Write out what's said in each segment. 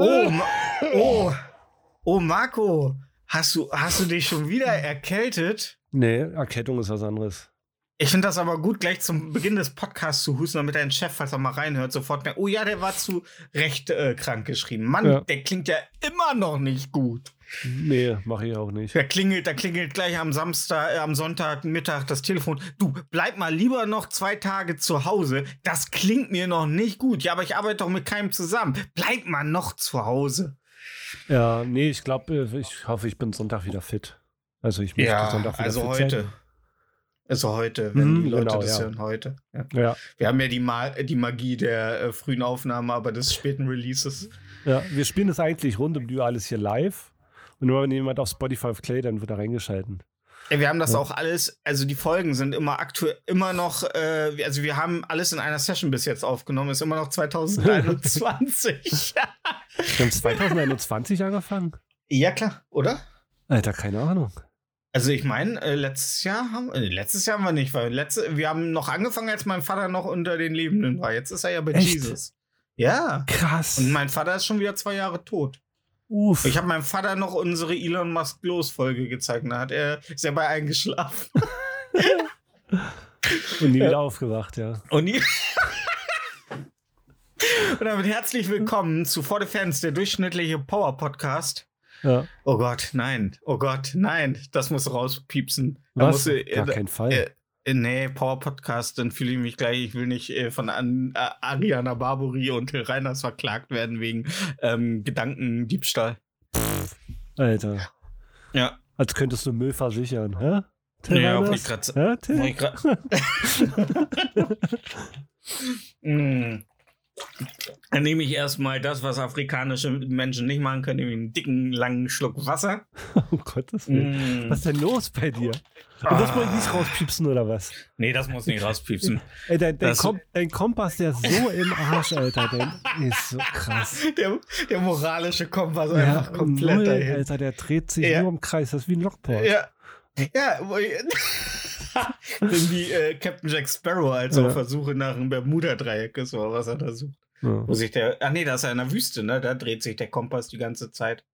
Oh, oh, oh, Marco, hast du, hast du dich schon wieder erkältet? Nee, Erkältung ist was anderes. Ich finde das aber gut, gleich zum Beginn des Podcasts zu husten, damit dein Chef, falls er mal reinhört, sofort merkt, oh ja, der war zu Recht äh, krank geschrieben. Mann, Ja. der klingt ja immer noch nicht gut. Nee, mache ich auch nicht. Da klingelt, da klingelt gleich am Samstag, äh, am Sonntagmittag das Telefon. Du, bleib mal lieber noch zwei Tage zu Hause. Das klingt mir noch nicht gut. Ja, aber ich arbeite doch mit keinem zusammen. Bleib mal noch zu Hause. Ja, nee, ich glaube, ich hoffe, ich bin Sonntag wieder fit. Also ich möchte Sonntag wieder also fit heute. Also heute, wenn Mhm, die Leute genau, das ja. hören, heute. Ja. Ja, Wir haben ja die, Ma die Magie der äh, frühen Aufnahme, aber des späten Releases. ja, wir spielen das eigentlich rund um die alles hier live. Und nur wenn jemand auf Spotify Clay, dann wird er reingeschalten. Ja, wir haben das Ja. auch alles, also die Folgen sind immer aktuell, immer noch, äh, also wir haben alles in einer Session bis jetzt aufgenommen, ist immer noch 2021. Wir haben 2021 angefangen? ja, klar, oder? Alter, keine Ahnung. Also ich meine, äh, letztes Jahr haben äh, letztes Jahr haben wir nicht, weil letzte, wir haben noch angefangen, als mein Vater noch unter den Lebenden war. Jetzt ist er ja bei Echt? Jesus. Ja. Krass. Und mein Vater ist schon wieder zwei Jahre tot. Uff. Ich habe meinem Vater noch unsere Elon Musk los Folge gezeigt. Da hat er ist er bei eingeschlafen. Und nie Ja. wieder aufgewacht, ja. Und, die Und damit herzlich willkommen zu For the Fans, der durchschnittliche Power Podcast. Ja. Oh Gott, nein. Oh Gott, nein. Das muss rauspiepsen. Da Was? muss, äh, Gar kein Fall. äh, äh, nee, Power Podcast, dann fühle ich mich gleich, ich will nicht äh, von An äh, Ariana Barbary und Till Reiners verklagt werden wegen ähm, Gedankendiebstahl. Alter. Ja. Als könntest du Müll versichern, hä? Till Ja, Reiners? ich sa- Hä, Till? Ich grad- Mm. Dann nehme ich erstmal das, was afrikanische Menschen nicht machen können, nämlich einen dicken, langen Schluck Wasser. Um Gottes Willen. Mm. Was ist denn los bei dir? Und das wollte ich nicht rauspiepsen, oder was? Nee, das muss nicht rauspiepsen. Ey, dein, dein, Kom dein Kompass, der ist so im Arsch, Alter. Dein ist so krass. Der, der moralische Kompass einfach komplett null, dahin. Alter, der dreht sich Ja. nur im Kreis. Das ist wie ein Lockport. Ja. Ja, wenn die äh, Captain Jack Sparrow als Ja. auf Versuche nach einem Bermuda-Dreieck ist, oder was er da sucht. Ja. Wo sich der, ah nee, da ist er in der Wüste, ne? Da dreht sich der Kompass die ganze Zeit.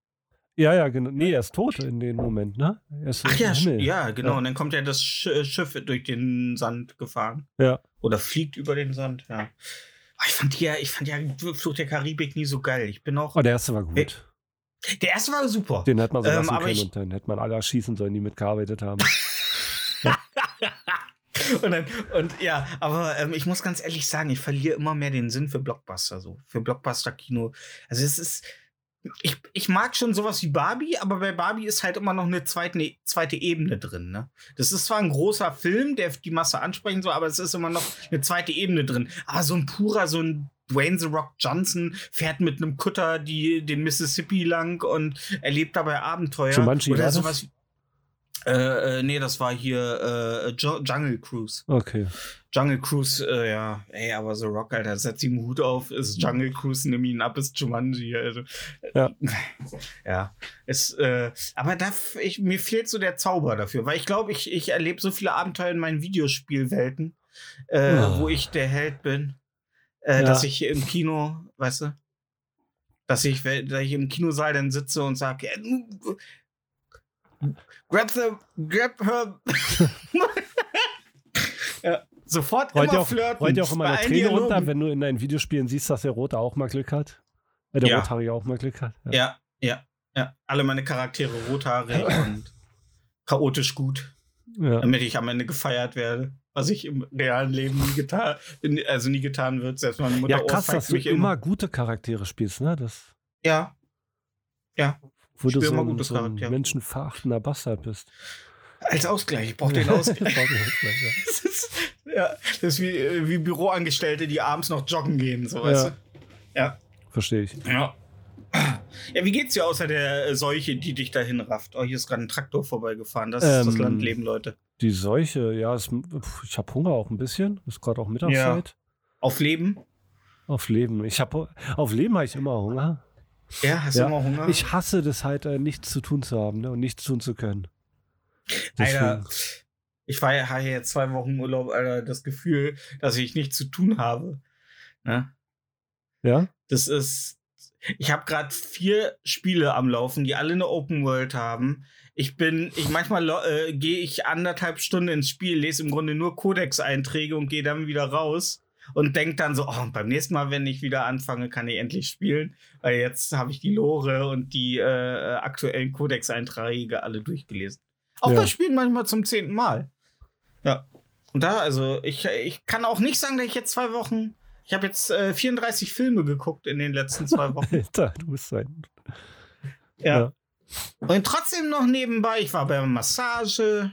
ja, ja, genau. Nee, er ist tot in dem Moment, ne? Ach ja, ja, genau. Ja. Und dann kommt ja das äh, Schiff durch den Sand gefahren. Ja. Oder fliegt über den Sand, ja. Ah, Ich fand ja, ich fand ja Flucht der Karibik nie so geil. Ich bin auch. Oh, der erste war gut. Äh, Der erste war super. Den hätte man so Ähm, lassen aber können ich- und dann hätte man alle erschießen sollen, die mitgearbeitet haben. und, dann, und ja, aber ähm, ich muss ganz ehrlich sagen, ich verliere immer mehr den Sinn für Blockbuster, so. Für Blockbuster-Kino. Also es ist. Ich, ich mag schon sowas wie Barbie, aber bei Barbie ist halt immer noch eine zweite, zweite Ebene drin. Ne? Das ist zwar ein großer Film, der die Masse ansprechen soll, aber es ist immer noch eine zweite Ebene drin. Aber so ein purer, so ein Dwayne The Rock Johnson fährt mit einem Kutter die, den Mississippi lang und erlebt dabei Abenteuer. Jumanji Oder sowas. Äh, äh, nee, das war hier äh, Jungle Cruise. Okay. Jungle Cruise, äh, ja, ey, aber The Rock, Alter, setz ihm Hut auf, ist Jungle Cruise, nimm ihn ab, ist Jumanji, also. Ja. Ja, ist, äh, aber da, ich, mir fehlt so der Zauber dafür, weil ich glaube, ich, ich erlebe so viele Abenteuer in meinen Videospielwelten, äh, Oh. wo ich der Held bin, äh, Ja. dass ich im Kino, weißt du, dass ich, dass ich im Kinosaal dann sitze und sage, grab the, grab her. ja, sofort Rollt immer ja auch, flirten. rollt ja auch immer Bei eine Träne runter, wenn du in deinen Videospielen siehst, dass der Rote auch mal Glück hat. Äh, der Ja. Rothaarige auch mal Glück hat. Ja, ja, ja. Alle meine Charaktere rothaarig und chaotisch gut, Ja. damit ich am Ende gefeiert werde. Was ich im realen Leben nie getan, also nie getan wird. Selbst meine Mutter Ja, krass, dass du immer gute Charaktere spielst, ne? Das, Ja, ja. Wo du so ein, so ein menschenverachtender Bastard bist. Als Ausgleich. Ich brauche den Ausgleich. Brauch den Ausgleich, ja. das ist, ja, das ist wie, äh, wie Büroangestellte, die abends noch joggen gehen, so weißt Ja. du? Ja. Verstehe ich. Ja. Ja, wie geht's dir außer der Seuche, die dich dahin rafft? Oh, hier ist gerade ein Traktor vorbeigefahren. Das ist das Ähm, Landleben, Leute. Die Seuche, ja, es, ich habe Hunger auch ein bisschen. Ist gerade auch Mittagszeit. Auf Leben? Auf Leben. Ich habe auf Leben habe ich immer Hunger. Ja, hast Ja. du immer Hunger? Ich hasse das halt, äh, nichts zu tun zu haben ne, und nichts tun zu können. Alter, Deswegen- ich war ja habe jetzt zwei Wochen Urlaub, Alter, das Gefühl, dass ich nichts zu tun habe. Ne? Ja? Das ist. Ich habe gerade vier Spiele am Laufen, die alle eine Open World haben. Ich bin, ich manchmal äh, gehe ich anderthalb Stunden ins Spiel, lese im Grunde nur Codex-Einträge und gehe dann wieder raus und denke dann so, oh, beim nächsten Mal, wenn ich wieder anfange, kann ich endlich spielen, weil jetzt habe ich die Lore und die äh, aktuellen Codex-Einträge alle durchgelesen. Auch Ja. das Spiel manchmal zum zehnten Mal. Ja. Und da, also, ich, ich kann auch nicht sagen, dass ich jetzt zwei Wochen. Ich habe jetzt äh, 34 Filme geguckt in den letzten zwei Wochen. Alter, du bist ein. ja. Ja. Und trotzdem noch nebenbei, ich war bei einer Massage,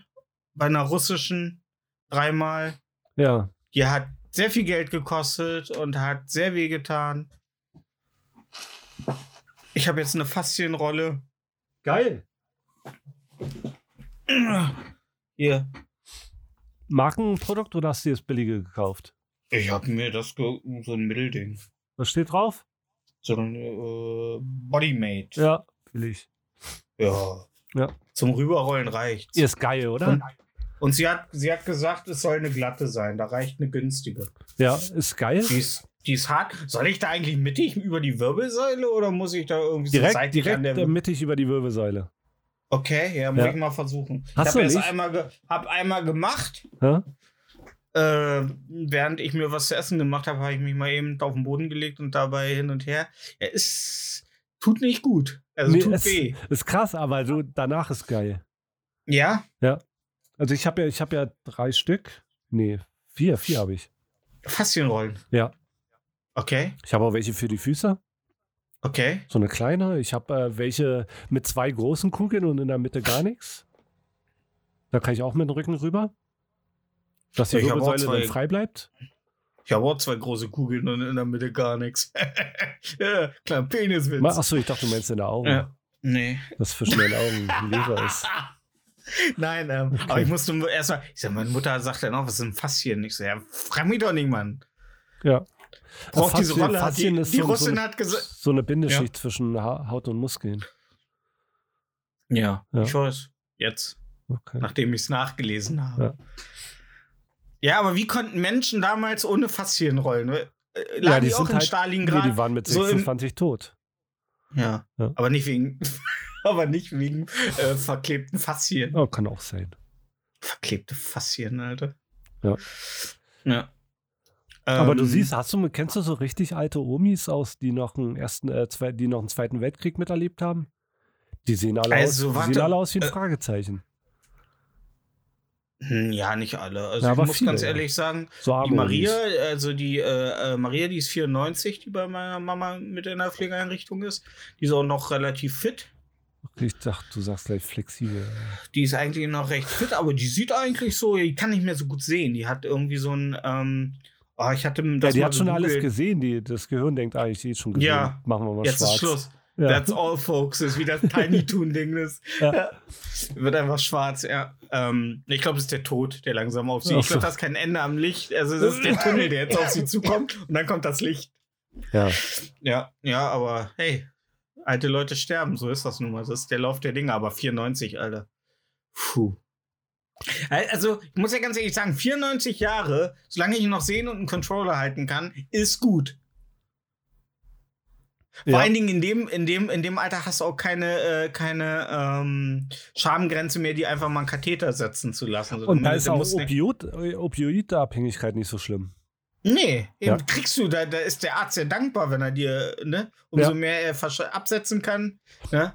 bei einer russischen, dreimal. Ja. Die hat sehr viel Geld gekostet und hat sehr weh getan. Ich habe jetzt eine Faszienrolle. Geil. Hier. Markenprodukt oder hast du dir das billige gekauft? Ich habe mir das ge so ein Mittelding. Was steht drauf? So ein äh, Bodymate. Ja, will ich. Ja. Ja. Zum Rüberrollen reicht. Ist geil, oder? Und, und sie, hat, sie hat gesagt, es soll eine glatte sein. Da reicht eine günstige. Ja, ist geil. Die ist, die ist hart. Soll ich da eigentlich mittig über die Wirbelsäule oder muss ich da irgendwie so Direkt, seitlich direkt an der äh, mittig über die Wirbelsäule. Okay, ja, muss Ja. ich mal versuchen. Hast ich du habe nicht? einmal, ge hab einmal gemacht. Ja? Äh, während ich mir was zu essen gemacht habe, habe ich mich mal eben auf den Boden gelegt und dabei hin und her. Ja, ist. Tut nicht gut. Also Nee, tut es- weh. Ist krass, aber du, danach ist geil. Ja? Also ich habe ja, ich habe ja drei Stück. Nee, vier, vier habe ich. Faszienrollen. Ja. Okay, Ich habe auch welche für die Füße. okay. So eine kleine. Ich habe äh, welche mit zwei großen Kugeln und in der Mitte gar nichts. Da kann ich auch mit dem Rücken rüber. Dass die Ja, ich Wirbelsäule dann frei bleibt. Ich habe auch zwei große Kugeln und in der Mitte gar nichts. ja, klar, Peniswitz. Achso, ich dachte, du meinst in der Augen. Ja. Nee. Das zwischen den Augen Leber ist. Nein, ähm, aber ich musste erstmal, ich sag, meine Mutter sagt dann auch, was ist ein Faszien? Ich so, ja, frag mich doch nicht, Mann. Ja. Braucht diese Rolle. Hat die ist die so- so Russin eine- hat gesagt. So eine Bindeschicht zwischen ha Haut und Muskeln. Ja, Ja. ich weiß. Jetzt, Okay. nachdem ich es nachgelesen habe. Ja. Ja. aber wie konnten Menschen damals ohne Faszien rollen? Äh, Lagen Ja, die, die auch in halt- Stalingrad? Nee, die waren mit so im- 26 tot. ja. Ja. aber nicht wegen, aber nicht wegen äh, verklebten Faszien. Oh, kann auch sein. Verklebte Faszien, Alter. Ja. Ja. Aber du Ähm, siehst, hast du, kennst du so richtig alte Omis aus, die noch einen ersten, äh, zwei, die noch einen Zweiten Weltkrieg miterlebt haben? Die sehen alle, Also, aus, die warte, sehen alle aus wie ein äh, Fragezeichen. hm, Ja, nicht alle. Also Ja, ich muss viele, ganz ja. ehrlich sagen, So die Maria, also die äh, äh, Maria, die ist 94, die bei meiner Mama mit in der Pflegeeinrichtung ist. Die ist auch noch relativ fit. Ich dachte, du sagst gleich flexibel. Die ist eigentlich noch recht fit, aber die sieht eigentlich so, die kann nicht mehr so gut sehen. Die hat irgendwie so ein, ähm, oh, ich hatte Ja, das die mal hat schon alles gesehen. Die, das Gehirn denkt, ah, ich sehe schon gesehen. Ja. Machen wir mal Jetzt schwarz. ist Schluss. Ja. That's all, folks. Das ist wie das Tiny Toon-Ding. Das Ja. ja. wird einfach schwarz, ja. Ähm, ich glaube, es ist der Tod, der langsam auf sie. Ich glaube, das ist kein Ende am Licht. Also, es ist der Tunnel, der jetzt auf sie zukommt und dann kommt das Licht. Ja. Ja, ja, aber hey, alte Leute sterben, so ist das nun mal. Das ist der Lauf der Dinge, aber 94, Alter. Puh. Also, ich muss ja ganz ehrlich sagen, 94 Jahre, solange ich noch sehen und einen Controller halten kann, ist gut. Vor ja. allen Dingen in dem, in dem, in dem Alter hast du auch keine, äh, keine ähm, Schamgrenze mehr, die einfach mal einen Katheter setzen zu lassen. Und da ist auch Opioid, äh, Opioidabhängigkeit nicht so schlimm. Nee, eben Ja. kriegst du, da, da ist der Arzt ja dankbar, wenn er dir, ne, umso Ja. mehr er absetzen kann, ne?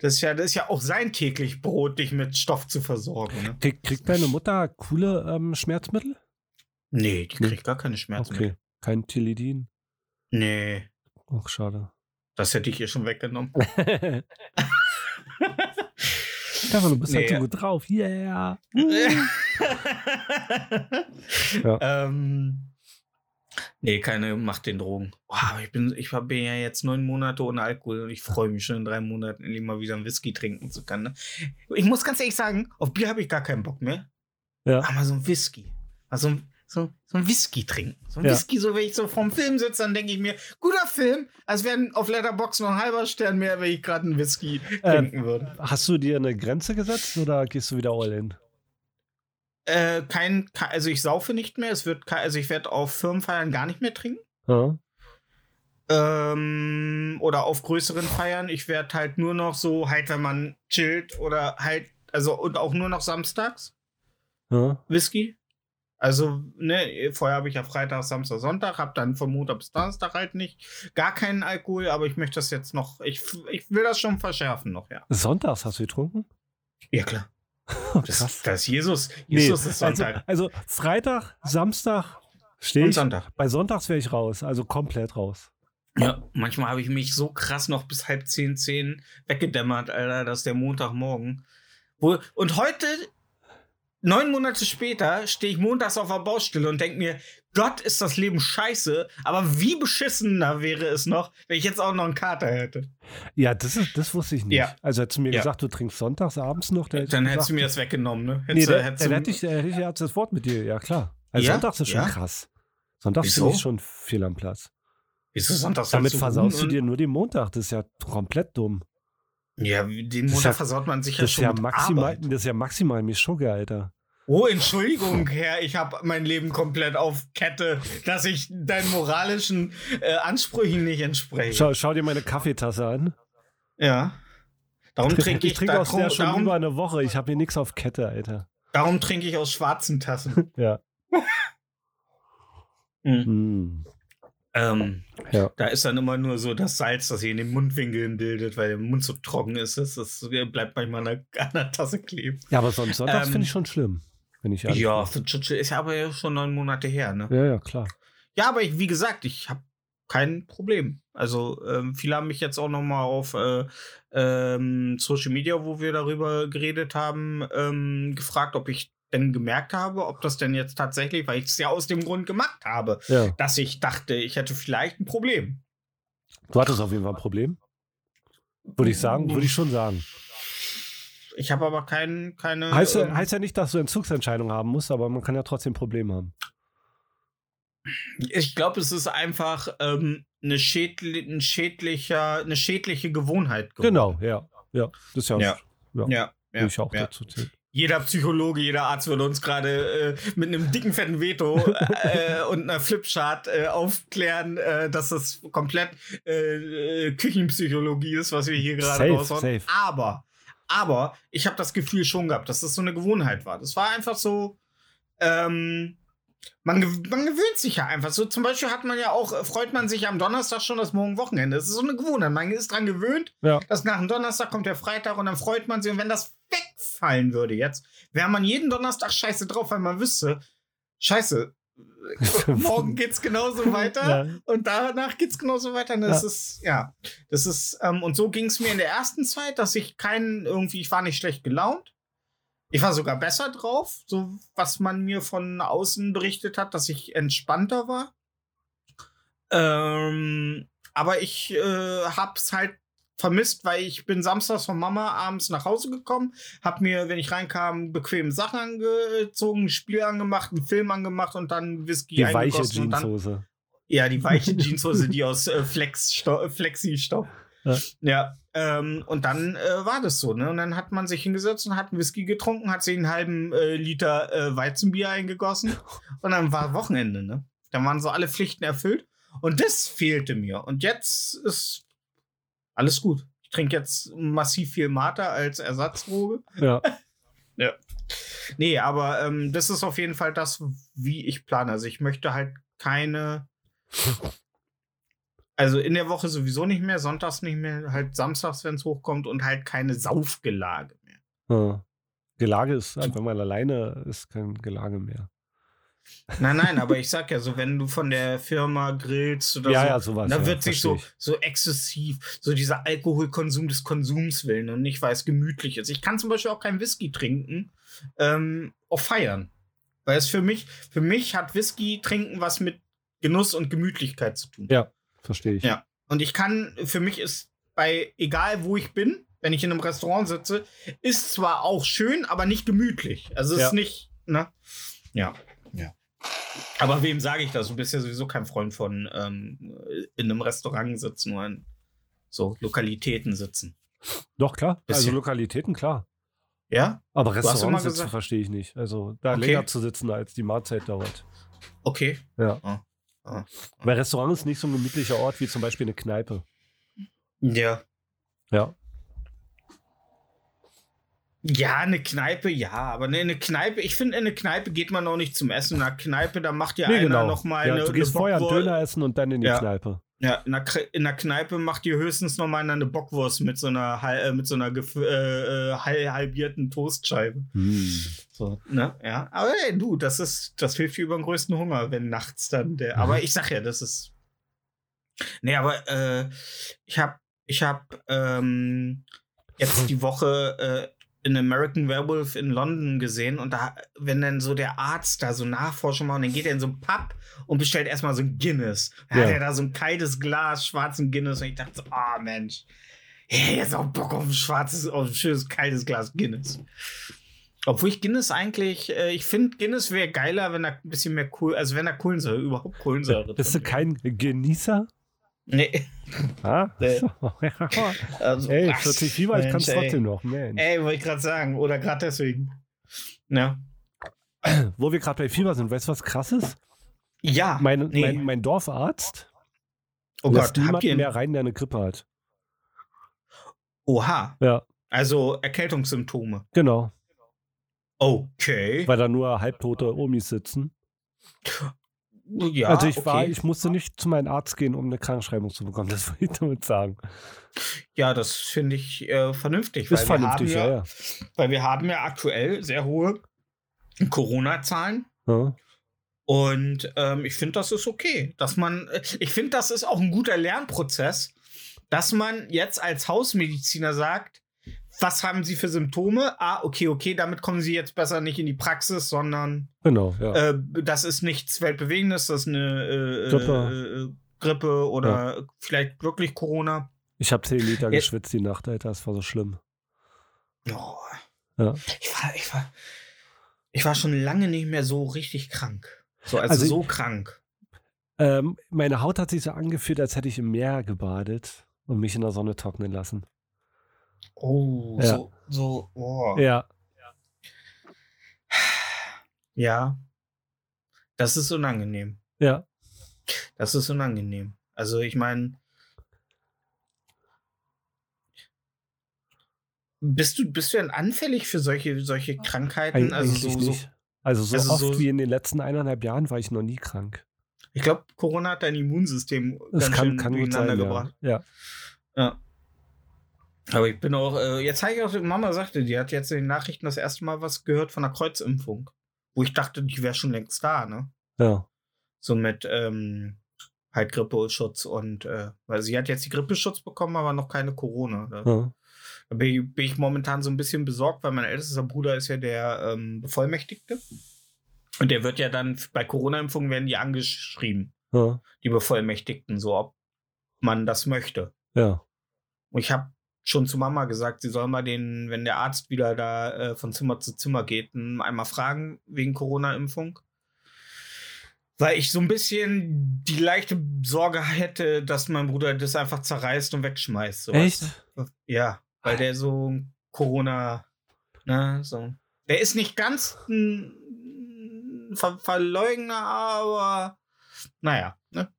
Das ist ja, das ist ja auch sein täglich Brot, dich mit Stoff zu versorgen, ne? Krieg, kriegt deine Mutter coole ähm, Schmerzmittel? Nee, die Nee. kriegt gar keine Schmerzen. Okay. Kein Tilidin. Nee, Ach, schade. das hätte ich ihr schon weggenommen. Stefan, du bist Nee, halt so gut drauf. Yeah. Ja. ähm, nee, keine macht den Drogen. Boah, aber ich bin, ich bin ja jetzt neun Monate ohne Alkohol und ich freue mich schon in drei Monaten endlich mal wieder einen Whisky trinken zu können. Ne? Ich muss ganz ehrlich sagen, auf Bier habe ich gar keinen Bock mehr. Ja. Aber so ein Whisky. Also ein- so, so ein Whisky trinken. So ein Ja. Whisky, so wenn ich so vorm Film sitze, dann denke ich mir, guter Film, als wäre auf Letterbox noch ein halber Stern mehr, wenn ich gerade einen Whisky Ähm, trinken würde. Hast du dir eine Grenze gesetzt oder gehst du wieder all in? Äh, kein, ke- also ich saufe nicht mehr. Es wird, also ich werde auf Firmenfeiern gar nicht mehr trinken. Ja. Ähm, oder auf größeren Feiern. Ich werde halt nur noch so, halt, wenn man chillt oder halt, also und auch nur noch samstags Ja. Whisky. Also, ne, vorher habe ich ja Freitag, Samstag, Sonntag, habe dann von Montag bis Donnerstag halt nicht. Gar keinen Alkohol, aber ich möchte das jetzt noch, ich, ich will das schon verschärfen noch, ja. Sonntags hast du getrunken? Ja, klar. Das, Krass. das ist Jesus. Jesus ist also, Sonntag. also Freitag, Samstag stehe ich. Sonntag. Bei Sonntags wäre ich raus, also komplett raus. Ja, manchmal habe ich mich so krass noch bis halb zehn, zehn weggedämmert, Alter, dass der Montagmorgen. Wo, und heute, neun Monate später, stehe ich montags auf der Baustelle und denke mir, Gott, ist das Leben scheiße, aber wie beschissener wäre es noch, wenn ich jetzt auch noch einen Kater hätte. Ja, das, ist, das wusste ich nicht. Ja. Also hättest du mir Ja. gesagt, du trinkst sonntags abends noch. dann hätte ich Dann hättest du mir das weggenommen, ne? Nee, Hättest, dann, hättest dann hätte ich, hätte ich jetzt das Wort mit dir, ja klar. Also Ja? Sonntags ist schon krass. Sonntags Wieso? ich schon viel am Platz. Wieso sonntags Damit versaust du dir nur den Montag. Das ist ja komplett dumm. Ja, den ist Montag versaut man sich ja Das ist schon ja, maximal, Arbeit. das ist ja maximal Mischugge, Alter. Oh, Entschuldigung, Herr, ich habe mein Leben komplett auf Kette, dass ich deinen moralischen äh, Ansprüchen nicht entspreche. Schau, schau dir meine Kaffeetasse an. Ja. Darum trinke ich, ich trinke aus der schon darum, über eine Woche. Ich habe hier nichts auf Kette, Alter. darum trinke ich aus schwarzen Tassen. Ja. Mhm. Hm. ähm, Ja. da ist dann immer nur so das Salz, das sich in den Mundwinkeln bildet, weil der Mund so trocken ist. Das, das bleibt manchmal an der, an der Tasse kleben. ja, aber sonst sonntags Ähm, finde ich schon schlimm. Wenn ich Ja, für Churchill ist ja aber ja schon neun Monate her, ne? Ja, ja, klar. Ja, aber ich, wie gesagt, ich habe kein Problem. Also ähm, viele haben mich jetzt auch noch mal auf äh, ähm, Social Media, wo wir darüber geredet haben, ähm, gefragt, ob ich denn gemerkt habe, ob das denn jetzt tatsächlich, weil ich es ja aus dem Grund gemacht habe, Ja. dass ich dachte, ich hätte vielleicht ein Problem. Du hattest auf jeden Fall ein Problem. Würde ich sagen, würde ich schon sagen. Ich habe aber kein, keine. Heißt, ja- ähm, heißt ja nicht, dass du Entzugsentscheidungen haben musst, aber man kann ja trotzdem Probleme haben. ich glaube, es ist einfach ähm, eine, schädli ein schädlicher, eine schädliche Gewohnheit. geworden. Genau, ja. Ja, das ist ja, Ja. ja, Ja, ja, ich auch ja. dazu zählen. jeder Psychologe, jeder Arzt würde uns gerade äh, mit einem dicken, fetten Veto äh, und einer Flipchart äh, aufklären, äh, dass das komplett äh, äh, Küchenpsychologie ist, was wir hier gerade raushauen. safe. Aber, aber ich habe das Gefühl schon gehabt, dass das so eine Gewohnheit war. Das war einfach so, ähm, man, gew- man gewöhnt sich ja einfach. So zum Beispiel hat man ja auch, äh, freut man sich am Donnerstag schon, dass morgen Wochenende ist. Das ist so eine Gewohnheit. Man ist dran gewöhnt, Ja. dass nach dem Donnerstag kommt der Freitag und dann freut man sich. Und wenn das wegfallen würde jetzt, wäre man jeden Donnerstag scheiße drauf, weil man wüsste, scheiße, morgen geht's genauso weiter Ja. und danach geht's genauso weiter. Das ist, ja, das ist, ähm, und so ging es mir in der ersten Zeit, dass ich keinen irgendwie, ich war nicht schlecht gelaunt. Ich war sogar besser drauf, so was man mir von außen berichtet hat, dass ich entspannter war. Ähm, aber ich äh, hab's halt vermisst, weil ich bin samstags von Mama abends nach Hause gekommen, hab mir, wenn ich reinkam, bequeme Sachen angezogen, ein Spiel angemacht, einen Film angemacht und dann Whisky Die weiche eingegossen und dann Jeanshose. ja, die weiche Jeanshose, die aus äh, Flex Flexi-Stoff. Ja. Ja, ähm, und dann äh, war das so, ne? Und dann hat man sich hingesetzt und hat einen Whisky getrunken, hat sich einen halben äh, Liter äh, Weizenbier eingegossen und dann war Wochenende, ne? Dann waren so alle Pflichten erfüllt und das fehlte mir. Und jetzt ist alles gut. Ich trinke jetzt massiv viel Mate als Ersatzdroge. Ja. Nee, aber ähm, das ist auf jeden Fall das, wie ich plane. Also ich möchte halt keine. Also in der Woche sowieso nicht mehr, sonntags nicht mehr, halt samstags, wenn es hochkommt und halt keine Saufgelage mehr. Ja. Gelage ist, wenn man alleine ist, kein Gelage mehr. Nein, nein, aber ich sag ja so, wenn du von der Firma grillst oder ja, so, ja, sowas. da ja, wird sich so, so exzessiv, so dieser Alkoholkonsum des Konsums willen und nicht, weil es gemütlich ist. Ich kann zum Beispiel auch kein Whisky trinken ähm, auf Feiern. Weil es für mich, für mich hat Whisky trinken was mit Genuss und Gemütlichkeit zu tun. Ja. Verstehe ich. Ja. Und ich kann, für mich ist bei, egal wo ich bin, wenn ich in einem Restaurant sitze, ist zwar auch schön, aber nicht gemütlich. Also es Ja. ist nicht, ne? Ja. Aber wem sage ich das? Du bist ja sowieso kein Freund von ähm, in einem Restaurant sitzen oder in so Lokalitäten sitzen. Doch, klar. Also Bisschen. Lokalitäten, klar. Ja? Aber Restaurants sitzen verstehe ich nicht. Also da Okay. länger zu sitzen, als die Mahlzeit dauert. Okay. Ja. Ah, ah. Weil Restaurant ist nicht so ein gemütlicher Ort wie zum Beispiel eine Kneipe. Ja. Ja. Ja, eine Kneipe, ja, aber ne, eine Kneipe, ich finde, in eine Kneipe geht man auch nicht zum Essen. In einer Kneipe, da macht ja Nee, einer genau. noch mal ja, eine, du gehst eine vorher Döner essen und dann in die Ja. Kneipe. Ja, in der, in der Kneipe macht ihr höchstens noch mal eine Bockwurst mit so einer, äh, mit so einer äh, äh, hal- halbierten Toastscheibe. Hm. So, ne? Ja. Aber ey, du, das ist, das hilft dir über den größten Hunger, wenn nachts dann der. Mhm. Aber ich sag ja, das ist. Nee, aber äh, ich hab, ich hab ähm, jetzt die Woche äh, in American Werewolf in London gesehen und da, wenn dann so der Arzt da so Nachforschung macht und dann geht er in so ein Pub und bestellt erstmal so ein Guinness. Dann hat Ja. er da so ein kaltes Glas schwarzen Guinness und ich dachte so, ah Mensch, hey, jetzt auch Bock auf ein schwarzes, auf ein schönes kaltes Glas Guinness. Obwohl ich Guinness eigentlich, äh, ich finde Guinness wäre geiler, wenn da ein bisschen mehr cool, also wenn da Kohlensäure, überhaupt Kohlensäure Bist du kein Genießer? Nee. Ah? Nee. Also, Ey, ach, 40 Fieber, ich kann es trotzdem noch. Mensch. Ey, wollte ich gerade sagen. Oder gerade deswegen. Ja. Wo wir gerade bei Fieber sind, weißt du, was krass ist? Ja. Mein, nee. mein, mein Dorfarzt oh lässt Gott, niemanden ihr. mehr rein, der eine Grippe hat. Oha. Ja, Also Erkältungssymptome. genau. Okay. Weil da nur halbtote Omis sitzen. Ja, also ich okay. war, ich musste nicht zu meinem Arzt gehen, um eine Krankschreibung zu bekommen. Das wollte ich damit sagen. ja, das finde ich äh, vernünftig. Ist weil vernünftig, ja, ja. Weil wir haben ja aktuell sehr hohe Corona-Zahlen. ja. Und ähm, ich finde, das ist okay. Dass man, äh, ich finde, das ist auch ein guter Lernprozess, dass man jetzt als Hausmediziner sagt, was haben Sie für Symptome? Ah, okay, okay, damit kommen Sie jetzt besser nicht in die Praxis, sondern Genau, ja. äh, das ist nichts Weltbewegendes, das ist eine äh, Grippe. Äh, äh, Grippe oder vielleicht wirklich Corona. Ich habe 10 Liter Ja. geschwitzt die Nacht, Alter. Das war so schlimm. Oh. Ja. Ich, war, ich, war, ich war schon lange nicht mehr so richtig krank. So, also, Also- so krank. Ähm, meine Haut hat sich so angefühlt, als hätte ich im Meer gebadet und mich in der Sonne trocknen lassen. Oh, Ja. so, so, oh. Ja, Ja. Das ist unangenehm. ja. Das ist unangenehm. Also ich meine, bist du, bist du denn anfällig für solche, solche Krankheiten? Eig Also eigentlich so, so, nicht. Also so also oft so- wie in den letzten eineinhalb Jahren war ich noch nie krank. ich glaube, Corona hat dein Immunsystem Das ganz kann, schön kann durcheinander sein, ja. gebracht. ja. Ja. Aber ich bin auch, äh, jetzt habe ich auch, Mama sagte, die hat jetzt in den Nachrichten das erste Mal was gehört von der Kreuzimpfung. Wo ich dachte, die wäre schon längst da, ne? Ja. So mit ähm, halt Grippeschutz und, äh, weil sie hat jetzt die Grippeschutz bekommen, aber noch keine Corona. Da, ja. da bin, ich, bin ich momentan so ein bisschen besorgt, weil mein ältester Bruder ist ja der ähm, Bevollmächtigte. Und der wird ja dann, bei Corona-Impfungen werden die angeschrieben, ja. die Bevollmächtigten, so ob man das möchte. ja. Und ich habe schon zu Mama gesagt, sie soll mal den, wenn der Arzt wieder da äh, von Zimmer zu Zimmer geht, einmal fragen wegen Corona-Impfung. Weil ich so ein bisschen die leichte Sorge hätte, dass mein Bruder das einfach zerreißt und wegschmeißt. So, Echt? Ja, weil der so Corona, ne, so. Der ist nicht ganz ein Ver Verleugner, aber naja, ne?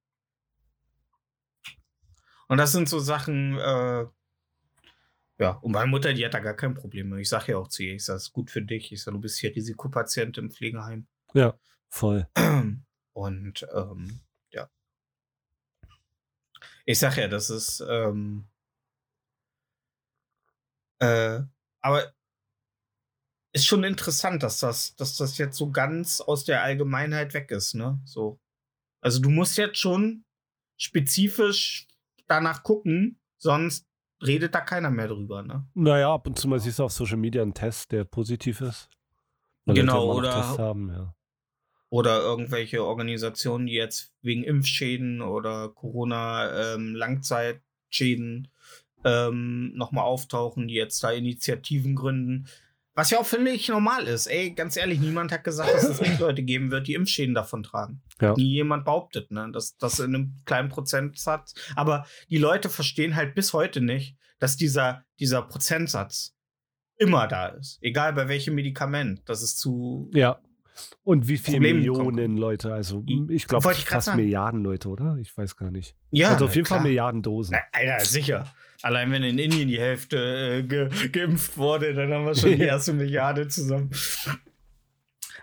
Und das sind so Sachen, äh, ja, und meine Mutter, die hat da gar kein Problem mehr. Ich sage ja auch zu ihr, ich sage, es ist gut für dich. Ich sage, du bist hier Risikopatient im Pflegeheim. Voll. Und ähm, ja. Ich sag ja, das ist, ähm, äh, aber ist schon interessant, dass das, dass das jetzt so ganz aus der Allgemeinheit weg ist, ne? So. Also du musst jetzt schon spezifisch danach gucken, sonst redet da keiner mehr drüber, ne? Naja, ab und zu mal siehst du auf Social Media einen Test, der positiv ist. Weil Genau, oder- haben, ja. Oder irgendwelche Organisationen, die jetzt wegen Impfschäden oder Corona-Langzeitschäden ähm, nochmal auftauchen, die jetzt da Initiativen gründen. Was ja auch völlig normal ist. Ey, ganz ehrlich, niemand hat gesagt, dass es nicht Leute geben wird, die Impfschäden davon tragen. Ja. Nie jemand behauptet, ne? dass das in einem kleinen Prozentsatz. Aber die Leute verstehen halt bis heute nicht, dass dieser, dieser Prozentsatz immer da ist. Egal bei welchem Medikament. Das ist zu. Ja. Und wie viele Millionen Leute? Also, ich glaube Wollte ich grad fast. Milliarden Leute, oder? Ich weiß gar nicht. Ja, also auf jeden klar. Fall Milliarden Dosen. Na, Alter, sicher. Allein wenn in Indien die Hälfte äh, ge geimpft wurde, dann haben wir schon die erste Milliarde zusammen.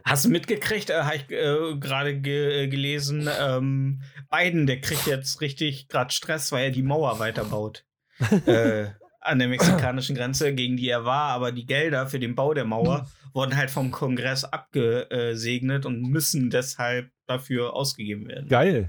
Hast du mitgekriegt, äh, habe ich äh, gerade ge gelesen, ähm, Biden, der kriegt jetzt richtig gerade Stress, weil er die Mauer weiterbaut. äh, an der mexikanischen Grenze, gegen die er war, aber die Gelder für den Bau der Mauer wurden halt vom Kongress abgesegnet und müssen deshalb dafür ausgegeben werden. Geil.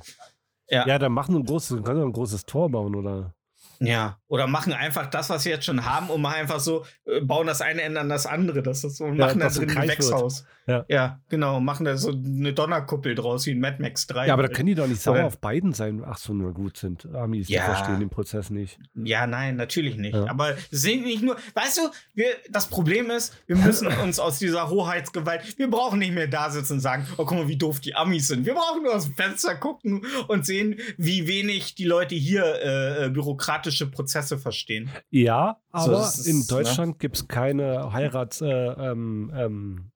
Ja. Ja, dann machen ein großes, kann ein großes Tor bauen, oder? Ja, oder machen einfach das, was sie jetzt schon haben und machen einfach so, äh, bauen das eine Ende an das andere. Das ist so, und Ja, machen da drin ein wird. Gewächshaus. Ja. genau, machen da so eine Donnerkuppel draus wie in Mad Max 3. Ja, aber da können die doch nicht sauer auf beiden sein. Ach so, nur gut sind Amis, die Ja. verstehen den Prozess nicht. Ja, nein, natürlich nicht. Ja. Aber sind nicht nur, weißt du, wir, das Problem ist, wir müssen uns aus dieser Hoheitsgewalt, wir brauchen nicht mehr da sitzen und sagen, oh, guck mal, wie doof die Amis sind. Wir brauchen nur aus dem Fenster gucken und sehen, wie wenig die Leute hier äh, äh, bürokratische Prozesse verstehen. Ja, So, aber ist, in ne? Deutschland gibt es keine Heiratsformulare, äh, ähm, ähm,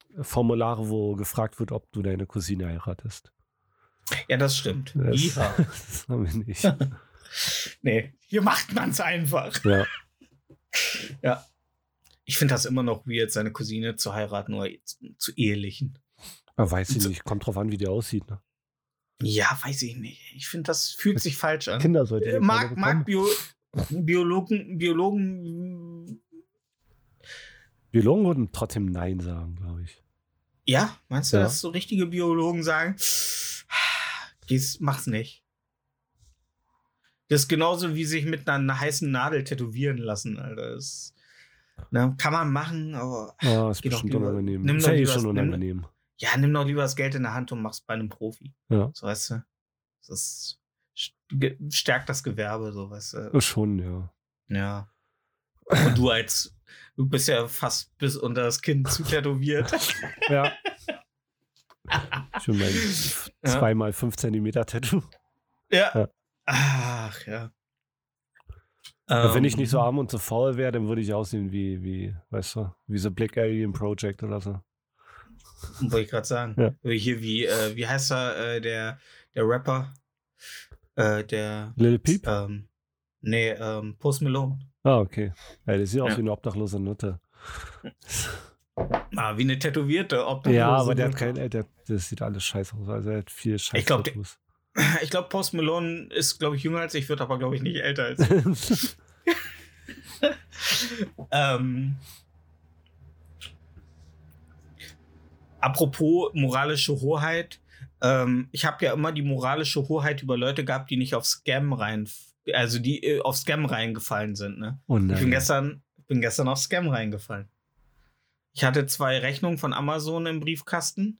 wo gefragt wird, ob du deine Cousine heiratest. Ja, das stimmt. Das, Ja. das haben wir nicht. Nee, hier macht man es einfach. Ja. Ja. Ich finde das immer noch weird, seine Cousine zu heiraten oder zu, ehelichen. Aber weiß ich So- nicht, kommt drauf an, wie die aussieht. Ne? Ja, weiß ich nicht. Ich finde, das fühlt sich falsch an. Kinder sollte Äh, Mag, mag bekommen. Bio, Biologen, Biologen, Biologen würden trotzdem Nein sagen, glaube ich. ja, meinst du, Ja. dass so richtige Biologen sagen, dies mach's nicht? Das ist genauso wie sich mit einer heißen Nadel tätowieren lassen, Alter. Das, ne, kann man machen, aber Ah, ist bestimmt lieber- unangenehm. nimm ist ja eh schon das- nimm- unangenehm. ja, nimm doch lieber das Geld in der Hand und mach's bei einem Profi. Ja. So, weißt du? Das ist, st- stärkt das Gewerbe, so, weißt du? Äh, Schon, ja. Ja. Und du als, du bist ja fast bis unter das Kinn zu tätowiert. Ja. Schon mein Ja. zweimal 5 Zentimeter Tattoo. ja. Ja. Ach, ja. Aber wenn ich Ähm, nicht so arm und so faul wäre, dann würde ich aussehen wie, wie, weißt du, wie so Black Alien Project oder so. Wollte ich gerade sagen. Ja. Hier, wie, äh, wie heißt er, äh, der, der Rapper? Äh, der, Lil Peep? ähm, nee, ähm, Post Malone. Ah, okay. Ja, der sieht aus Ja. wie eine obdachlose Nutte. Ah, wie eine tätowierte Obdachlose. Ja, aber der hat kein, äh, der, das sieht alles scheiße aus. Also er hat viel Scheiß. Ich glaub, der- Ich glaube, Post Malone ist, glaube ich, jünger als ich, wird aber, glaube ich, nicht älter als ich. ähm, apropos moralische Hoheit. Ähm, ich habe ja immer die moralische Hoheit über Leute gehabt, die nicht auf Scam rein, also die äh, auf Scam reingefallen sind. Ne? oh Ich bin gestern, bin gestern auf Scam reingefallen. Ich hatte zwei Rechnungen von Amazon im Briefkasten,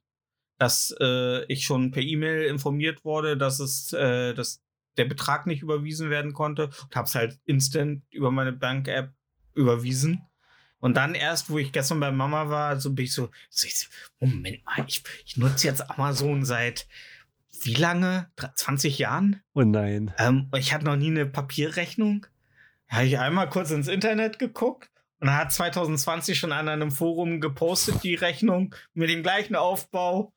dass äh, ich schon per E-Mail informiert wurde, dass es, äh, dass der Betrag nicht überwiesen werden konnte und habe es halt instant über meine Bank-App überwiesen. Und dann erst, wo ich gestern bei Mama war, so bin ich so, Moment mal, ich, ich nutze jetzt Amazon seit wie lange? 20 Jahren? Oh nein. Ähm, ich hatte noch nie eine Papierrechnung. Da habe ich einmal kurz ins Internet geguckt und da hat 2020 schon einer in einem Forum gepostet, die Rechnung mit dem gleichen Aufbau.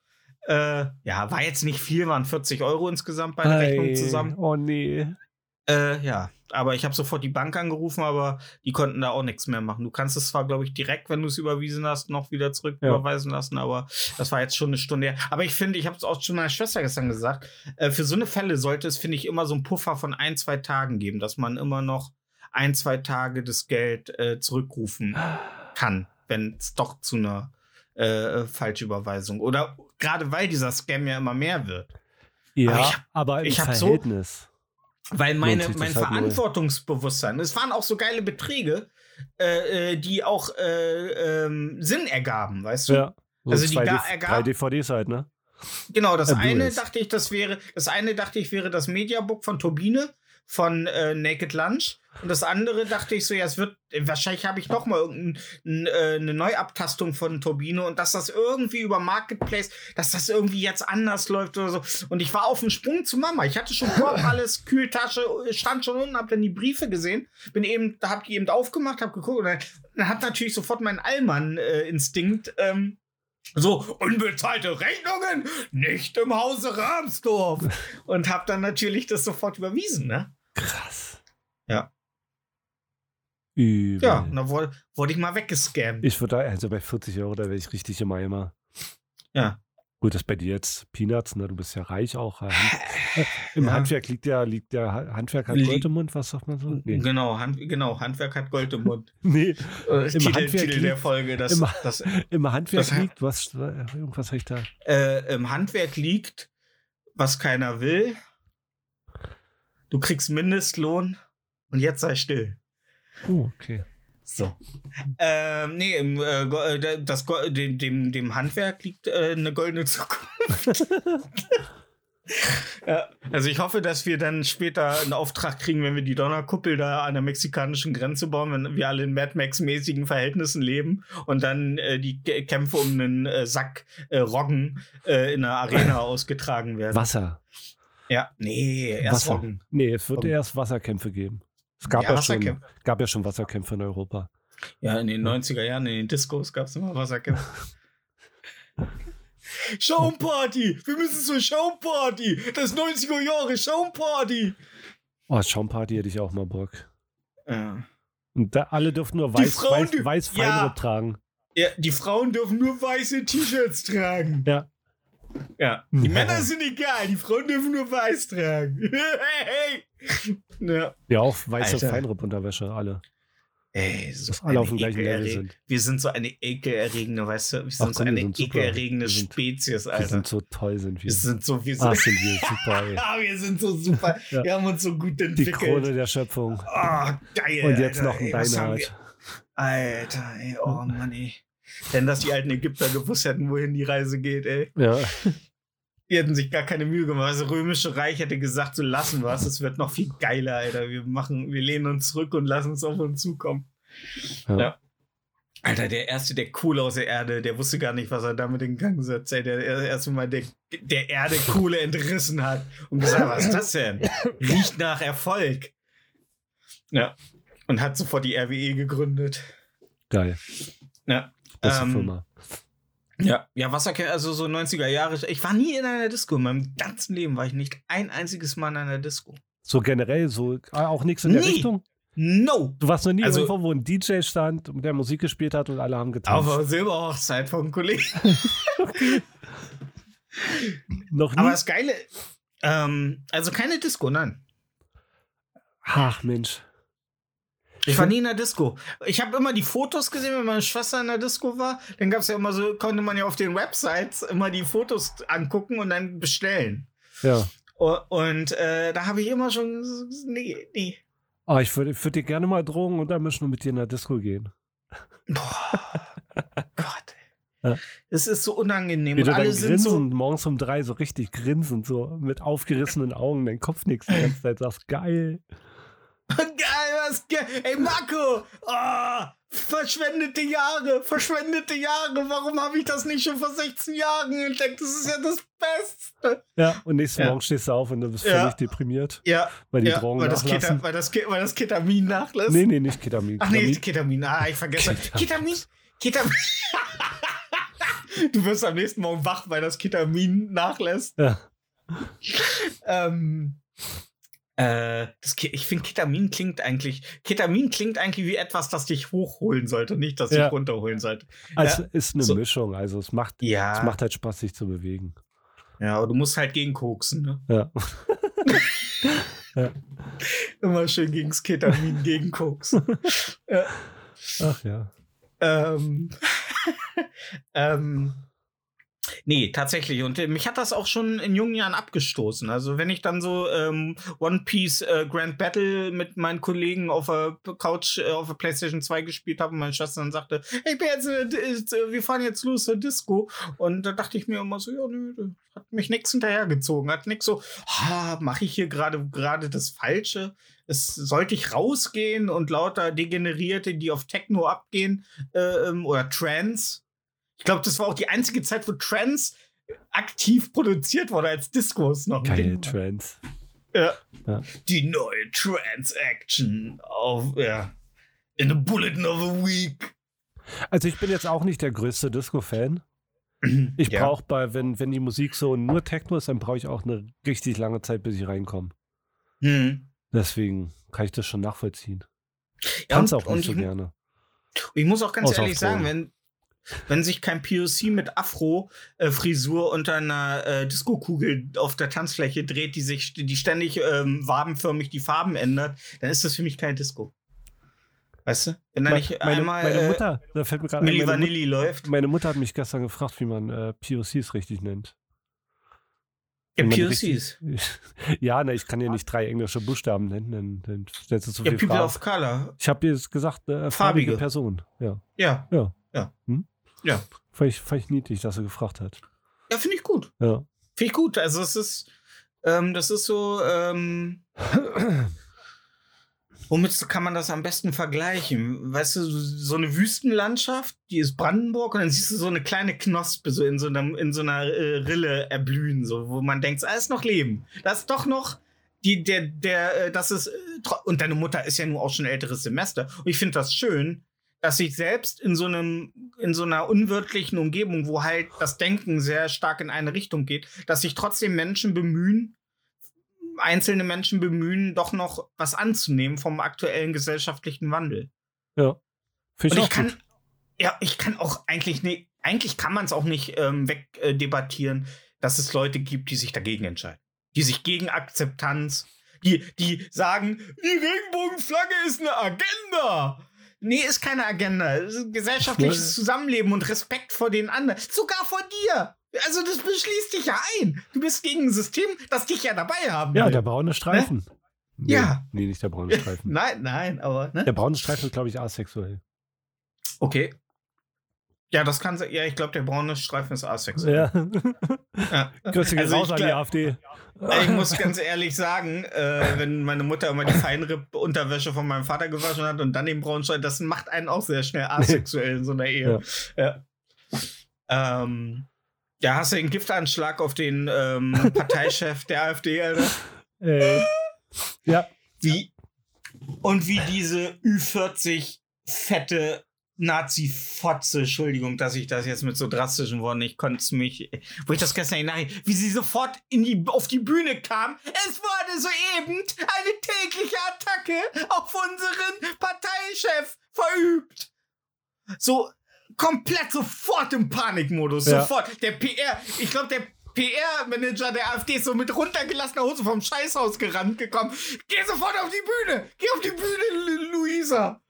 Äh, ja, war jetzt nicht viel, waren 40 Euro insgesamt bei der Rechnung Ei, zusammen. Oh nee. Äh, ja, aber ich habe sofort die Bank angerufen, aber die konnten da auch nichts mehr machen. Du kannst es zwar, glaube ich, direkt, wenn du es überwiesen hast, noch wieder zurück Ja. überweisen lassen, aber das war jetzt schon eine Stunde her. Aber ich finde, ich habe es auch schon meiner Schwester gestern gesagt, äh, für so eine Fälle sollte es, finde ich, immer so einen Puffer von ein, zwei Tagen geben, dass man immer noch ein, zwei Tage das Geld äh, zurückrufen kann, wenn es doch zu einer äh, Falschüberweisung oder gerade weil dieser Scam ja immer mehr wird. Ja, Aber ich hab- aber im ich hab so- Verhältnis. Weil meine, mein halt. Verantwortungsbewusstsein, es waren auch so geile Beträge, äh, äh, die auch äh, ähm, Sinn ergaben, weißt du? ja. So Also die zwei ga- D- ergab- drei DVDs halt, ne? Genau, das Äh, eine Blu-rays. dachte ich, das wäre, das eine dachte ich wäre das Mediabook von Turbine von äh, Naked Lunch Und das andere dachte ich so, ja, es wird, wahrscheinlich habe ich noch mal irgendeine Neuabtastung von Turbine und dass das irgendwie über Marketplace, dass das irgendwie jetzt anders läuft oder so. Und ich war auf dem Sprung zu Mama. Ich hatte schon Korb, alles, Kühltasche, stand schon unten, hab dann die Briefe gesehen, bin eben, da hab die eben aufgemacht, hab geguckt und dann, dann hat natürlich sofort mein Allmann-Instinkt, ähm, so, unbezahlte Rechnungen nicht im Hause Ramsdorf. Und hab dann natürlich das sofort überwiesen, ne? Krass. Ja. Übel. Ja, dann wurde, wurde ich mal weggescammt. Ich würde da, also bei 40 Euro, da wäre ich richtig im Eimer. Ja. Gut, das bei dir jetzt Peanuts, ne? Du bist ja reich auch. äh, Hand- äh, Im Ja. Handwerk liegt ja, liegt der Ha- Handwerk hat Lieg- Gold im Mund, was sagt man so? Nee. Genau, Hand, genau, Handwerk hat Gold im Mund. nee. Äh, Titel, Handwerk Titel der liegt- Folge. Das, im- das, Im Handwerk Das- liegt, was, irgendwas habe ich da. äh, Im Handwerk liegt, was keiner will. Du kriegst Mindestlohn und jetzt sei still. Oh, okay. So. Ähm, nee, im, äh, äh, das, dem, dem, dem Handwerk liegt äh, eine goldene Zukunft. ja, also ich hoffe, dass wir dann später einen Auftrag kriegen, wenn wir die Donnerkuppel da an der mexikanischen Grenze bauen, wenn wir alle in Mad Max-mäßigen Verhältnissen leben und dann äh, die Kämpfe um einen äh, Sack äh, Roggen äh, in der Arena ausgetragen werden. Wasser. Ja, nee, erst Wasser. Roggen. Nee, es wird Roggen. erst Wasserkämpfe geben. Es gab Ja, ja, schon, Wasserkämpfe. gab ja schon Wasserkämpfe in Europa. Ja, in den 90er Jahren, in den Discos gab es immer Wasserkämpfe. Schaumparty! Wir müssen zur Schaumparty! Das 90er Jahre Schaumparty! Oh, Schaumparty hätte ich auch mal Bock. Ja. Und da alle dürfen nur weiß, Frauen weiß, dür- weiß Ja. Tragen. ja, die Frauen dürfen nur weiße T-Shirts tragen. Ja. Ja. Die Ja. Männer sind egal, die Frauen dürfen nur weiß tragen. hey. Ja. Ja, auch weiße. Feinripp-Unterwäsche, alle. Ey, so Dass alle auf dem gleichen Level sind. Wir sind so eine ekelerregende, weißt du, wir Ach sind so komm, wir eine sind super. ekelerregende Wir sind- Spezies, Wir Alter. sind so toll, sind wir. Wir sind so, wir sind, Ah, sind wir super, ey. Ja, wir sind so super. Ja. Wir haben uns so gut Die entwickelt. Krone der Schöpfung. Ah, geil. Und jetzt Alter, noch ein Deinhard. wir- Alter, ey, oh Mann, ey. Wenn das die alten Ägypter gewusst hätten, wohin die Reise geht, ey. Ja. Die hätten sich gar keine Mühe gemacht. Das römische Reich hätte gesagt, so lassen wir es. Es wird noch viel geiler, Alter. Wir machen, wir lehnen uns zurück und lassen es auf uns zukommen. Ja. Ja. Alter, der erste, der cool aus der Erde, der wusste gar nicht, was er damit in Gang setzt. Ey, der der erste Mal der, der Erde Kohle entrissen hat und gesagt, was ist das denn? Riecht nach Erfolg. Ja. Und hat sofort die RWE gegründet. Geil. Ja. Beste Ähm, Firma. Ja, ja, Wasserkämpfe, also so 90er Jahre. Ich war nie in einer Disco. In meinem ganzen Leben war ich nicht ein einziges Mal in einer Disco. So generell, so ah, auch nichts in der Nie. Richtung. No! Du warst noch nie Also- irgendwo, wo ein DJ stand, der Musik gespielt hat und alle haben getanzt. Auf der Silberhochzeit vom Kollegen. noch nie? Aber das Geile, ähm, also keine Disco, nein. Ach Mensch. Ich war nie in der Disco. Ich habe immer die Fotos gesehen, wenn meine Schwester in der Disco war. Dann gab es ja immer so, konnte man ja auf den Websites immer die Fotos angucken und dann bestellen. Ja. Und äh, da habe ich immer schon, nee, nee. Ah, ich würde würd dir gerne mal drogen und dann müssen wir mit dir in der Disco gehen. Boah. Gott. Ja. Es ist so unangenehm. Wie Und du alle sind so. morgens um drei so richtig grinsend, so mit aufgerissenen Augen, dein Kopf nichts die ganze Zeit, sagst geil. Geil, was ge Ey, Marco! Oh, verschwendete Jahre, verschwendete Jahre. Warum habe ich das nicht schon vor 16 Jahren entdeckt? Das ist ja das Beste. Ja, und nächsten Ja. Morgen stehst du auf und du bist Ja. völlig deprimiert, Ja, weil die ja Drogen weil, das nachlassen. Keta, weil, das, weil das Ketamin nachlässt. Nee, nee, nicht Ketamin. Ach nee, Ketamin. Ketamin. Ah, ich vergesse. Ketamin. Ketamin. Ketamin. du wirst am nächsten Morgen wach, weil das Ketamin nachlässt. Ja. Ähm, äh, das, ich finde, Ketamin klingt eigentlich, Ketamin klingt eigentlich wie etwas, das dich hochholen sollte, nicht das dich Ja. runterholen sollte. Also Ja. ist eine So. Mischung, also es macht, Ja, es macht halt Spaß, sich zu bewegen. ja, aber du musst halt gegen koksen, ne? Ja. Immer schön gegens Ketamin, gegen Koks. Ach ja. ähm, ähm, nee, tatsächlich. Und äh, mich hat das auch schon in jungen Jahren abgestoßen. Also wenn ich dann so ähm, One Piece äh, Grand Battle mit meinen Kollegen auf der Couch äh, auf der PlayStation 2 gespielt habe und meine Schwester dann sagte, ich bin jetzt, äh, äh, wir fahren jetzt los zur Disco. Und da dachte ich mir immer so, ja, nö, das hat mich nix hinterhergezogen. Hat nix so, mache ich hier gerade gerade das Falsche? es sollte ich rausgehen und lauter Degenerierte, die auf Techno abgehen äh, ähm, oder Trance. Ich glaube, das war auch die einzige Zeit, wo Trance aktiv produziert wurde als Discos noch. war. Trends. Ja. Ja. Die neue Trance-Action auf, ja. In the Bulletin of a Week. Also ich bin jetzt auch nicht der größte Disco-Fan. Ich Ja. brauche bei, wenn, wenn die Musik so nur Techno ist, dann brauche ich auch eine richtig lange Zeit, bis ich reinkomme. Hm. Deswegen kann ich das schon nachvollziehen. Ja, und- auch nicht so gerne. Ich muss auch ganz Außer ehrlich sagen, wenn, wenn sich kein POC mit Afro-Frisur unter einer äh, Disco-Kugel auf der Tanzfläche dreht, die sich, die ständig ähm, wabenförmig die Farben ändert, dann ist das für mich keine Disco. Weißt du? Wenn da nicht meine, einmal meine äh, Mutter, da fällt mir gerade Milli Vanilli läuft. meine Mutter hat mich gestern gefragt, wie man äh, POCs richtig nennt. Ja, POCs. Ja, ne, ich kann ja nicht drei englische Buchstaben nennen, dann, dann stellst du zu Ja, viel People Fragen. of Color. Ich habe jetzt gesagt, äh, farbige. Farbige. Person. Ja. Ja. Ja. Ja. Hm? Ja. Fand ich, fand ich niedlich, dass er gefragt hat. Ja, finde ich gut. Ja. Finde ich gut. Also es ist, ähm, das ist so, ähm, womit kann man das am besten vergleichen? Weißt du, so eine Wüstenlandschaft, die ist Brandenburg und dann siehst du so eine kleine Knospe so in so einer, in so einer äh, Rille erblühen, so, wo man denkt, ah, ist noch Leben. Da ist doch noch die, der, der, äh, das ist, äh, und deine Mutter ist ja nun auch schon älteres Semester. Und ich finde das schön, dass sich selbst in so einem, in so einer unwirtlichen Umgebung, wo halt das Denken sehr stark in eine Richtung geht, dass sich trotzdem Menschen bemühen, einzelne Menschen bemühen, doch noch was anzunehmen vom aktuellen gesellschaftlichen Wandel. Ja. Finde Und ich ich auch kann, gut. ja, ich kann auch eigentlich nicht, eigentlich kann man es auch nicht ähm, wegdebattieren, dass es Leute gibt, die sich dagegen entscheiden. Die sich gegen Akzeptanz, die, die sagen, die Regenbogenflagge ist eine Agenda. Nee, ist keine Agenda. Ist gesellschaftliches Ja. Zusammenleben und Respekt vor den anderen. Sogar vor dir. Also das beschließt dich ja ein. Du bist gegen ein System, das dich ja dabei haben Ja, will. der braune Streifen. Nee, Ja. Nee, nicht der braune Streifen. Nein, nein, aber ne? Der braune Streifen ist, glaube ich, asexuell. Okay. Ja, das kann sein. Ja, ich glaube, der braune Streifen ist asexuell. Ja. Ja. Grüße Also raus an die AfD. Ich muss ganz ehrlich sagen, äh, wenn meine Mutter immer die Feinripp-Unterwäsche von meinem Vater gewaschen hat und dann den braunen Streifen, das macht einen auch sehr schnell asexuell in so einer Ehe. Ja. Ähm, ja, hast du den Giftanschlag auf den ähm, Parteichef der AfD, Alter? Äh, ja, Wie, und wie diese Ü40 fette Nazi-Fotze, Entschuldigung, dass ich das jetzt mit so drastischen Worten, ich konnte es mich, wo ich das gestern hinein, wie sie sofort in die, auf die Bühne kam. Es wurde soeben eine tägliche Attacke auf unseren Parteichef verübt. So komplett sofort im Panikmodus, Ja. sofort. Der PR, ich glaube, der PR-Manager der AfD ist so mit runtergelassener Hose vom Scheißhaus gerannt gekommen. Geh sofort auf die Bühne! Geh auf die Bühne, Lu- Luisa!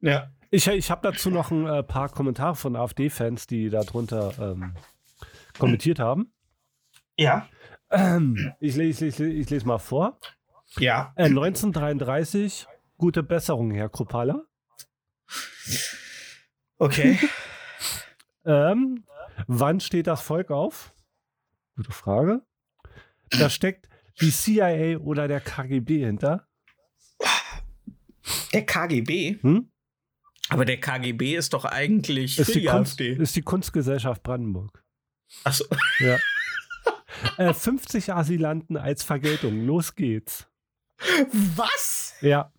Ja. Ich, ich habe dazu noch ein äh, paar Kommentare von AfD-Fans, die darunter ähm, kommentiert haben. Ja. Ähm, ich, lese, ich, lese, ich lese mal vor. Ja. Äh, 1933, gute Besserung, Herr Kropala. Okay. Ähm, wann steht das Volk auf? Gute Frage. Da steckt die CIA oder der KGB hinter. Der KGB? Hm? Aber der KGB ist doch eigentlich Ist die, Kunst, ist die Kunstgesellschaft Brandenburg. Achso. Ja. äh, 50 Asylanten als Vergeltung. Los geht's. Was? Ja.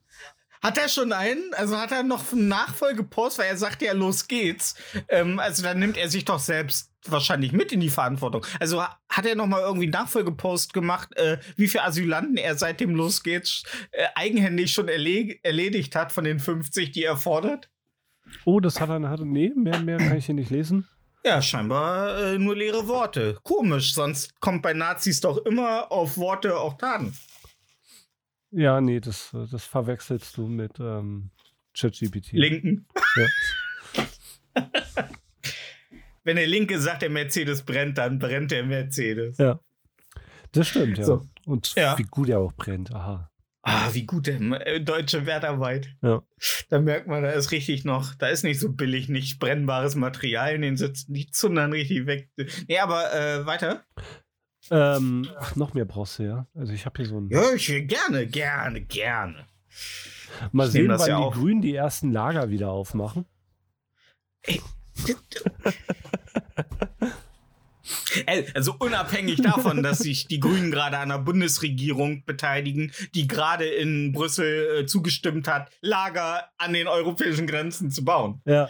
Hat er schon einen? Also hat er noch einen Nachfolgepost, weil er sagt ja, los geht's. Ähm, also dann nimmt er sich doch selbst wahrscheinlich mit in die Verantwortung. Also ha- hat er noch mal irgendwie einen Nachfolgepost gemacht, äh, wie viele Asylanten er seit dem Los geht's äh, eigenhändig schon erle erledigt hat von den 50, die er fordert? Oh, das hat er. Hat, nee, mehr, mehr kann ich hier nicht lesen. Ja, scheinbar äh, nur leere Worte. Komisch, sonst kommt bei Nazis doch immer auf Worte auch Taten. Ja, nee, das, das verwechselst du mit ähm, ChatGPT. Linken. Ja. Wenn der Linke sagt, der Mercedes brennt, dann brennt der Mercedes. Ja. Das stimmt, ja. So. Und Ja. wie gut er auch brennt. Aha. Ah, wie gut der äh, deutsche Wertarbeit. Ja. Da merkt man, da ist richtig noch, da ist nicht so billig, nicht brennbares Material in den Sitzen, die zundern richtig weg. Nee, aber äh, weiter. Ähm, ach, noch mehr brauchst du, ja. Also ich habe hier so ein. Ja, ich gerne, gerne, gerne. Mal ich sehen, wann ja die auf. Grünen die ersten Lager wieder aufmachen. Ey, Also unabhängig davon, dass sich die Grünen gerade an der Bundesregierung beteiligen, die gerade in Brüssel äh, zugestimmt hat, Lager an den europäischen Grenzen zu bauen. Ja.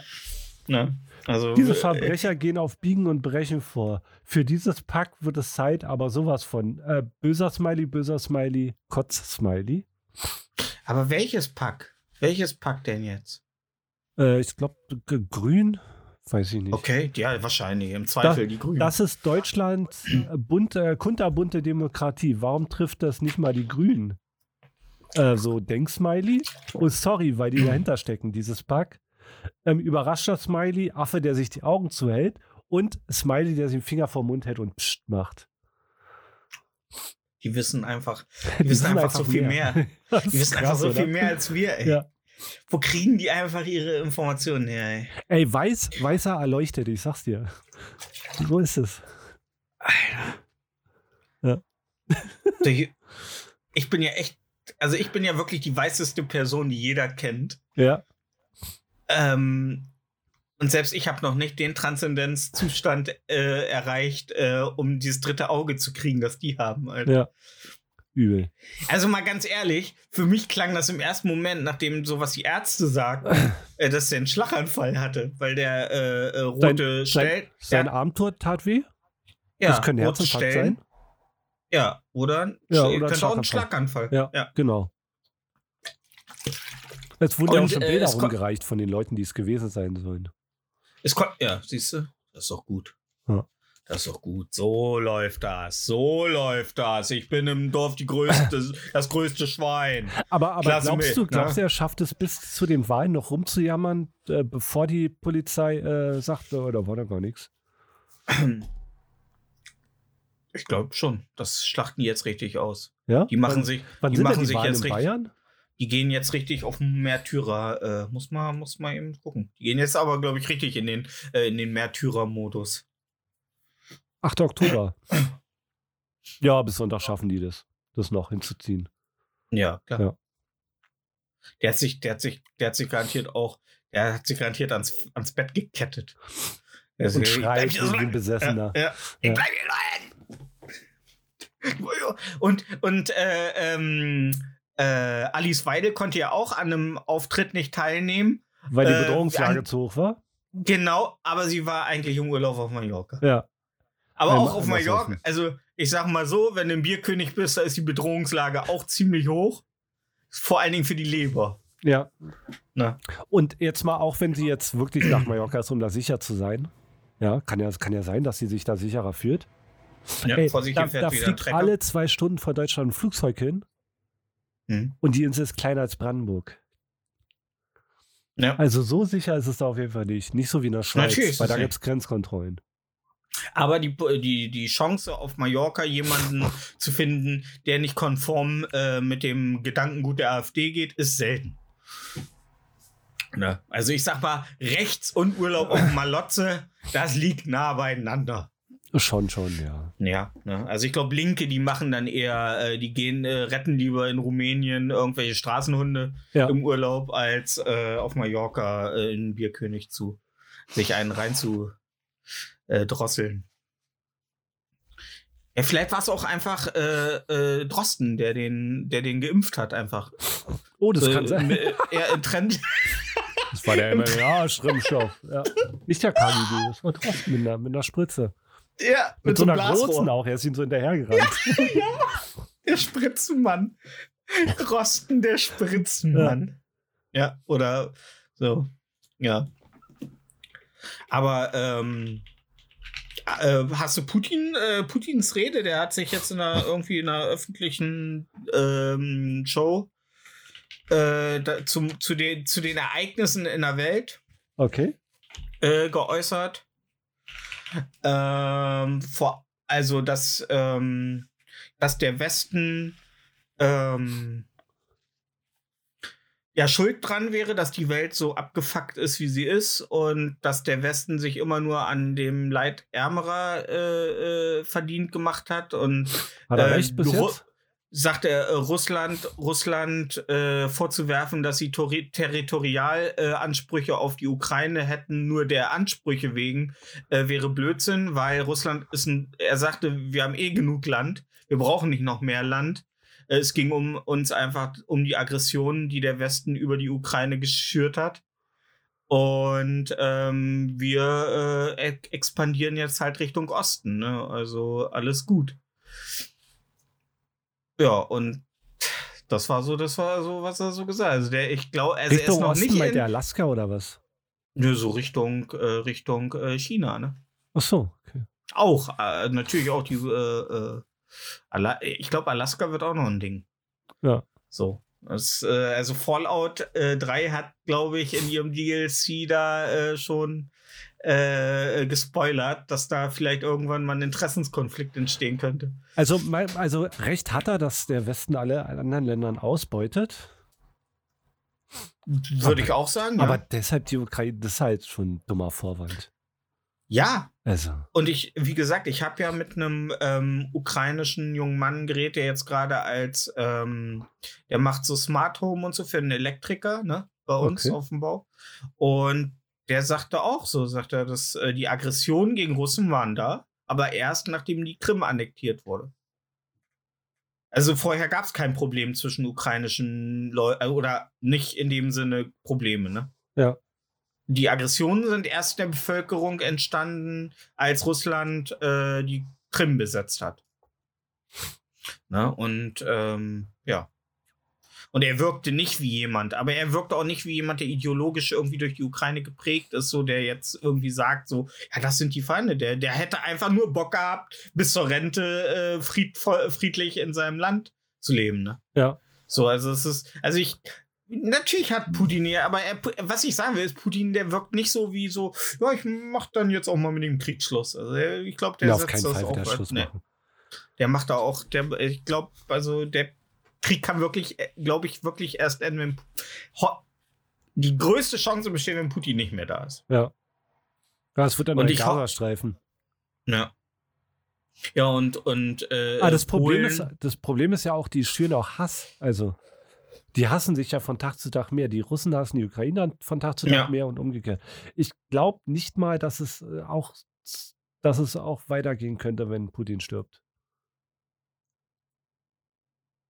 Ne? Also, Diese äh, Verbrecher gehen auf Biegen und Brechen vor. Für dieses Pack wird es Zeit, aber sowas von. Äh, böser Smiley, böser Smiley, Kotz-Smiley. Aber welches Pack? Welches Pack denn jetzt? Äh, ich glaube, grün, weiß ich nicht. Okay, ja, wahrscheinlich. Im Zweifel die Grünen. Das ist Deutschlands äh, bunte, äh, kunterbunte Demokratie. Warum trifft das nicht mal die Grünen? Äh, so Denksmiley. Oh, sorry, weil die dahinter stecken, dieses Pack. Ähm, überraschter Smiley, Affe, der sich die Augen zuhält. Und Smiley, der sich den Finger vom Mund hält und pst macht. die wissen einfach, die wissen einfach so viel mehr. Das Die wissen krass, einfach so oder? viel mehr als wir, ey. Ja. Wo kriegen die einfach ihre Informationen her, ey? Ey, weiß, weißer erleuchtet, ich sag's dir. So ist es. Ich- Ich bin ja echt, also ich bin ja wirklich die weißeste Person, die jeder kennt. Ja. Ähm, und selbst ich habe noch nicht den Transzendenzzustand äh, erreicht, äh, um dieses dritte Auge zu kriegen, das die haben. Alter. Ja. Übel. Also mal ganz ehrlich, für mich klang das im ersten Moment, nachdem so was die Ärzte sagten, äh, dass der einen Schlaganfall hatte, weil der äh, äh, rote Stellen. Sein ja, Arm tut- tat weh? ja, das könnte rote Herzinfarkt sein. Ja, oder, Ja, oder könnte auch ein Schlaganfall. Ja, ja. genau. Es wurden ja auch schon äh, Bilder rumgereicht von den Leuten, die es gewesen sein sollen. Es ja, siehst du, das ist doch gut. Das ist doch gut. So läuft das. So läuft das. Ich bin im Dorf die größte, das größte Schwein. Aber, aber Klasse glaubst mit, du, glaubst ne? du, er schafft es bis zu den Wahlen noch rumzujammern, äh, bevor die Polizei äh, sagte, oder war da gar nichts? Ich glaube schon. Das schlachten die jetzt richtig aus. Ja? Die machen wann, sich, wann die machen die sich jetzt richtig. Bayern? Die gehen jetzt richtig auf den Märtyrer. Äh, muss man, muss man eben gucken. Die gehen jetzt aber, glaube ich, richtig in den, äh, in den Märtyrer-Modus. 8. Oktober. ja, bis Sonntag schaffen die das, das noch hinzuziehen. Ja, klar. Ja. Der hat sich, der hat sich, der hat sich garantiert auch, der hat sich garantiert ans, ans Bett gekettet. Der ist- Und schreit wie ein. Besessener. Ja, ja. Ich bleib hier liegen. Und, und äh, ähm, äh, Alice Weidel konnte ja auch an einem Auftritt nicht teilnehmen. Weil die Äh, Bedrohungslage an- zu hoch war? Genau, aber sie war eigentlich im Urlaub auf Mallorca. Ja. Aber Einmal- auch auf einmal Mallorca, also ich sag mal so, wenn du ein Bierkönig bist, da ist die Bedrohungslage auch ziemlich hoch. Vor allen Dingen für die Leber. Ja. Na. Und jetzt mal, auch wenn sie jetzt wirklich nach Mallorca ist, um da sicher zu sein. Ja, kann ja, kann ja sein, dass sie sich da sicherer fühlt. Ja, Ey, da da fliegt alle zwei Stunden vor Deutschland ein Flugzeug hin Hm. und die Insel ist kleiner als Brandenburg. Ja. Also so sicher ist es da auf jeden Fall nicht. Nicht so wie in der Schweiz, Natürlich weil da gibt es Grenzkontrollen. Aber die, die, die Chance auf Mallorca jemanden zu finden, der nicht konform äh, mit dem Gedankengut der AfD geht, ist selten. Ne? Also ich sag mal, Rechts und Urlaub auf Malotze, das liegt nah beieinander. Schon, schon, ja. Ja, ne? also ich glaube, Linke, die machen dann eher, äh, die gehen, äh, retten lieber in Rumänien irgendwelche Straßenhunde Ja. im Urlaub, als äh, auf Mallorca äh, in Bierkönig zu sich einen rein zu äh, drosseln. Ja, vielleicht war es auch einfach äh, äh, Drosten, der den, der den geimpft hat, einfach. Oh, das Äh, kann sein. äh, Er im Trend. Das war der MMA-Schrimmstoff. Ja. Nicht der KGB, das war trotzdem mit einer, mit einer Spritze. ja, Mit, so einem einer großen auch, er ist ihm so hinterhergerannt. Der Spritzenmann. Rosten der Spritzenmann. Ja. oder so. Ja. Aber ähm, äh, hast du Putin, äh, Putins Rede? Der hat sich jetzt in einer, irgendwie in einer öffentlichen ähm, Show äh, da, zum, zu, den, zu den Ereignissen in der Welt Okay. äh, geäußert. Ähm, vor, also, dass, ähm, dass der Westen ähm, ja, schuld dran wäre, dass die Welt so abgefuckt ist, wie sie ist und dass der Westen sich immer nur an dem Leid Ärmerer äh, äh, verdient gemacht hat und Hat er äh, recht bis jetzt? sagt er äh, Russland Russland äh, vorzuwerfen, dass sie Tori- Territorialansprüche äh, auf die Ukraine hätten, nur der Ansprüche wegen, äh, wäre Blödsinn, weil Russland ist ein, er sagte, wir haben eh genug Land, wir brauchen nicht noch mehr Land. Äh, Es ging um uns einfach um die Aggression, die der Westen über die Ukraine geschürt hat. Und ähm, wir äh, expandieren jetzt halt Richtung Osten. Ne? Also alles gut. Ja, und das war so, das war so, was er so gesagt hat. Also der, ich glaube, also er ist Richtung noch Osten nicht meint in, der Alaska oder was? Nö, so Richtung, äh, Richtung äh, China, ne? Ach so, okay. Auch, äh, natürlich auch die, äh, äh, Ala ich glaube, Alaska wird auch noch ein Ding. Ja. So. Das, äh, also Fallout äh, 3 hat, glaube ich, in ihrem DLC da äh, schon äh, gespoilert, dass da vielleicht irgendwann mal ein Interessenskonflikt entstehen könnte. Also, also recht hat er, dass der Westen alle anderen Ländern ausbeutet. Würde ich auch sagen. Aber ja. deshalb die Ukraine, das ist halt schon ein dummer Vorwand. ja, Also, Und ich, wie gesagt, ich habe ja mit einem ähm, ukrainischen jungen Mann geredet, der jetzt gerade als, ähm, der macht so Smart Home und so für einen Elektriker, ne, bei uns Okay. auf dem Bau. Und der sagte auch so, sagt er, dass äh, die Aggressionen gegen Russen waren da, aber erst nachdem die Krim annektiert wurde. Also vorher gab es kein Problem zwischen ukrainischen Leuten oder nicht in dem Sinne Probleme, ne? Ja. Die Aggressionen sind erst der Bevölkerung entstanden, als Russland äh, die Krim besetzt hat. Ne? Und ähm, ja. Und er wirkte nicht wie jemand, aber er wirkte auch nicht wie jemand, der ideologisch irgendwie durch die Ukraine geprägt ist, so der jetzt irgendwie sagt, so, ja, das sind die Feinde. Der, der hätte einfach nur Bock gehabt, bis zur Rente äh, fried, voll- friedlich in seinem Land zu leben. Ne? Ja. So, also es ist, also ich, natürlich hat Putin hier, aber er, was ich sagen will, ist, Putin, der wirkt nicht so wie so, ja, ich mach dann jetzt auch mal mit dem Krieg Schluss. Also ich glaube, der ja, auf setzt keinen das Fall auch wieder Schluss nee. machen. Der macht da auch, der, ich glaube, also der Krieg kann wirklich, glaube ich, wirklich erst enden, wenn die größte Chance besteht, wenn Putin nicht mehr da ist. Ja. Ja, es wird dann ein Gazastreifen. Ja. Ja, und, und äh, Ah, das Problem, Polen- ist, das Problem ist ja auch, die schüren auch Hass. Also, die hassen sich ja von Tag zu Tag mehr. Die Russen hassen die Ukrainer von Tag zu Tag Ja. mehr und umgekehrt. Ich glaube nicht mal, dass es äh, auch, dass es auch weitergehen könnte, wenn Putin stirbt.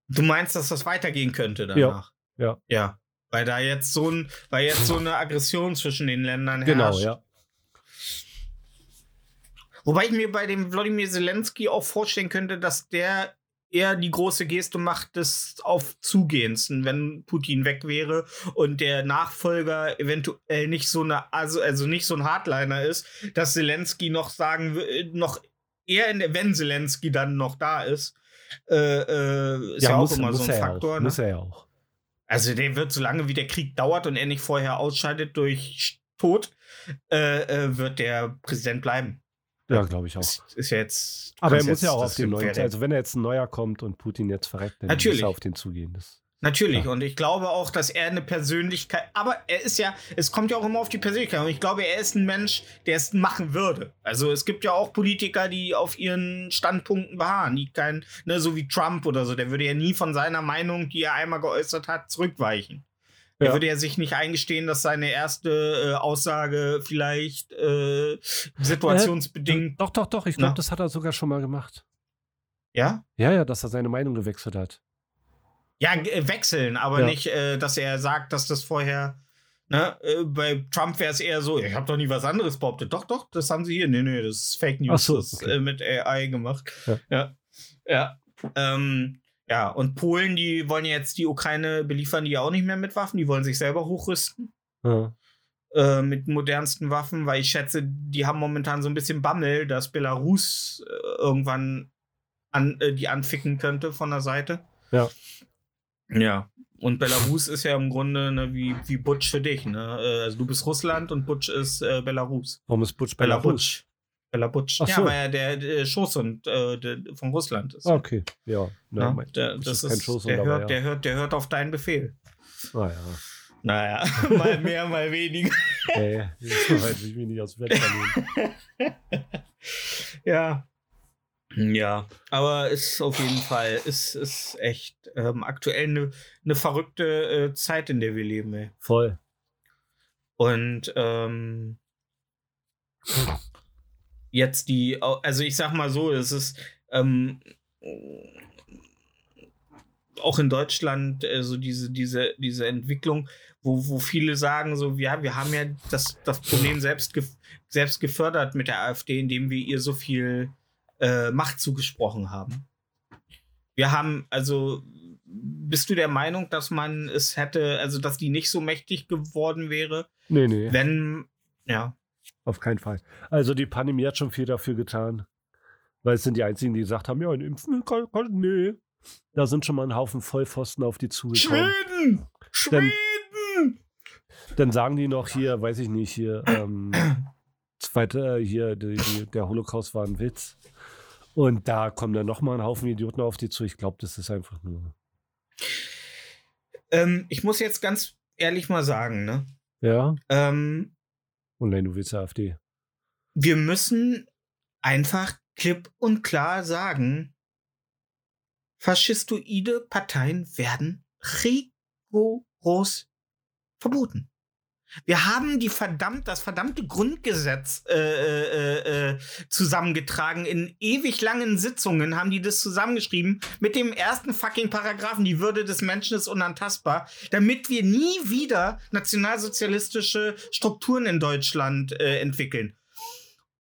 Du meinst, dass das weitergehen könnte danach? Ja. Ja. Weil da jetzt so ein, weil jetzt so eine Aggression zwischen den Ländern herrscht. Genau, ja. Wobei ich mir bei dem Wladimir Zelensky auch vorstellen könnte, dass der eher die große Geste macht des Aufzugehens, wenn Putin weg wäre und der Nachfolger eventuell nicht so eine, also, also nicht so ein Hardliner ist, dass Zelensky noch sagen, w- noch eher in der, wenn Zelensky dann noch da ist, äh, äh, ist ja, auch immer so ein er Faktor. Auch, ne? Muss er ja auch. Also der wird, solange wie der Krieg dauert und er nicht vorher ausscheidet durch Tod, äh, äh, wird der Präsident bleiben. Ja, glaube ich auch. Ist, ist ja jetzt. Aber er muss ja jetzt- auch das auf den neuen. Also, wenn er jetzt ein neuer kommt und Putin jetzt verreckt, dann muss Natürlich. er auf den zugehen. Das, Natürlich. Ja. Und ich glaube auch, dass er eine Persönlichkeit. Aber er ist ja. Es kommt ja auch immer auf die Persönlichkeit. Und ich glaube, er ist ein Mensch, der es machen würde. Also es gibt ja auch Politiker, die auf ihren Standpunkten beharren, die kein, ne, so wie Trump oder so. Der würde ja nie von seiner Meinung, die er einmal geäußert hat, zurückweichen. Ja. würde ja sich nicht eingestehen, dass seine erste äh, Aussage vielleicht äh, situationsbedingt. Doch, doch, doch. Ich glaube, das hat er sogar schon mal gemacht. ja? Ja, ja, dass er seine Meinung gewechselt hat. Ja, äh, wechseln, aber Ja. nicht, äh, dass er sagt, dass das vorher. Ne, äh, bei Trump wäre es eher so, ich habe doch nie was anderes behauptet. Doch, doch, das haben sie hier. Nee, nee, das ist Fake News. So, das ist okay. äh, mit AI gemacht. Ja. Ja. Ja. Ähm, ja, und Polen, die wollen jetzt die Ukraine beliefern, die ja auch nicht mehr mit Waffen, die wollen sich selber hochrüsten. Ja. Äh, mit modernsten Waffen, weil ich schätze, die haben momentan so ein bisschen Bammel, dass Belarus äh, irgendwann an, äh, die anficken könnte von der Seite. Ja. Ja. Und Belarus ist ja im Grunde ne, wie, wie Butch für dich. Ne? Äh, Also du bist Russland und Butch ist Belarus. Warum ist Butch Belarus? Belarus. Ach Ja, so. weil er der, der Schoßhund äh, der, von Russland ist. Okay, ja. Ja, Na, mein- der, das das ist kein ist, Schoßhund, der, aber hört, ja. der, hört, der hört auf deinen Befehl. Ah, ja. Naja, mal mehr, mal weniger. Ey, weit will ich mich nicht aus dem. Ja. Ja, aber ist auf jeden Fall, ist, ist echt ähm, aktuell eine ne verrückte äh, Zeit, in der wir leben, ey. Voll. Und ähm, jetzt die, also ich sag mal so, es ist ähm, auch in Deutschland äh, so diese, diese, diese Entwicklung, wo, wo viele sagen, so, ja, wir haben ja das, das Problem selbst, gef selbst gefördert mit der AfD, indem wir ihr so viel äh, Macht zugesprochen haben. Wir haben, also, bist du der Meinung, dass man es hätte, also dass die nicht so mächtig geworden wäre, Nee, nee, wenn, ja, auf keinen Fall. Also die Pandemie hat schon viel dafür getan. Weil es sind die einzigen, die gesagt haben, ja, ein Impfen, kann, kann, nee. Da sind schon mal ein Haufen Vollpfosten auf die zugekommen. Schweden! Schweden! Dann sagen die noch hier, weiß ich nicht, hier, ähm, zweite, hier, die, die, der Holocaust war ein Witz. Und da kommen dann noch mal ein Haufen Idioten auf die zu. Ich glaube, das ist einfach nur. Ähm, ich muss jetzt ganz ehrlich mal sagen, ne? Ja? Ähm, Und nein, du willst AfD. wir müssen einfach klipp und klar sagen, faschistoide Parteien werden rigoros verboten. Wir haben die verdammt, das verdammte Grundgesetz äh, äh, äh, zusammengetragen. In ewig langen Sitzungen haben die das zusammengeschrieben mit dem ersten fucking Paragraphen. Die Würde des Menschen ist unantastbar, damit wir nie wieder nationalsozialistische Strukturen in Deutschland äh, entwickeln.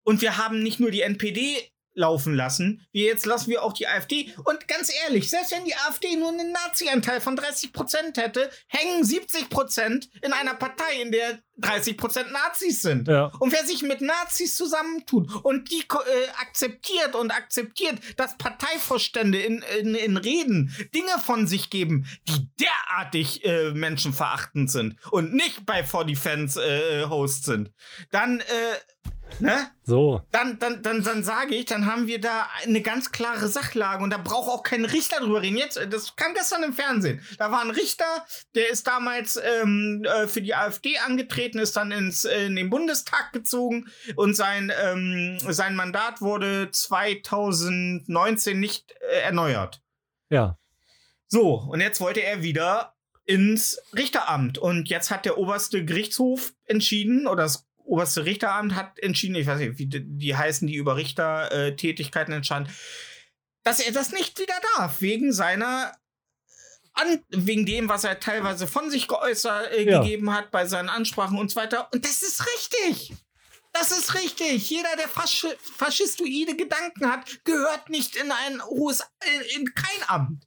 Und wir haben nicht nur die NPD laufen lassen, wie jetzt lassen wir auch die AfD. Und ganz ehrlich, selbst wenn die AfD nur einen Nazi-Anteil von 30 Prozent hätte, hängen 70 Prozent in einer Partei, in der 30 Prozent Nazis sind. Ja. Und wer sich mit Nazis zusammentut und die äh, akzeptiert und akzeptiert, dass Parteivorstände in, in, in Reden Dinge von sich geben, die derartig äh, menschenverachtend sind und nicht bei For Defense äh, Host sind, dann, äh, ne? So. dann, dann, dann, dann sage ich, dann haben wir da eine ganz klare Sachlage und da braucht auch kein Richter drüber reden. Jetzt, das kam gestern im Fernsehen. Da war ein Richter, der ist damals ähm, äh, für die AfD angetreten, ist dann ins, äh, in den Bundestag gezogen und sein, ähm, sein Mandat wurde 2019 nicht äh, erneuert. Ja. So, und jetzt wollte er wieder ins Richteramt. Und jetzt hat der oberste Gerichtshof entschieden, oder das oberste Richteramt hat entschieden, ich weiß nicht, wie die, die heißen, die über Richtertätigkeiten äh, entscheiden, dass er das nicht wieder darf, wegen seiner. An, wegen dem, was er teilweise von sich geäußert äh, Ja. gegeben hat bei seinen Ansprachen und so weiter. Und das ist richtig. Das ist richtig. Jeder, der Faschi faschistoide Gedanken hat, gehört nicht in ein hohes, in, in kein Amt.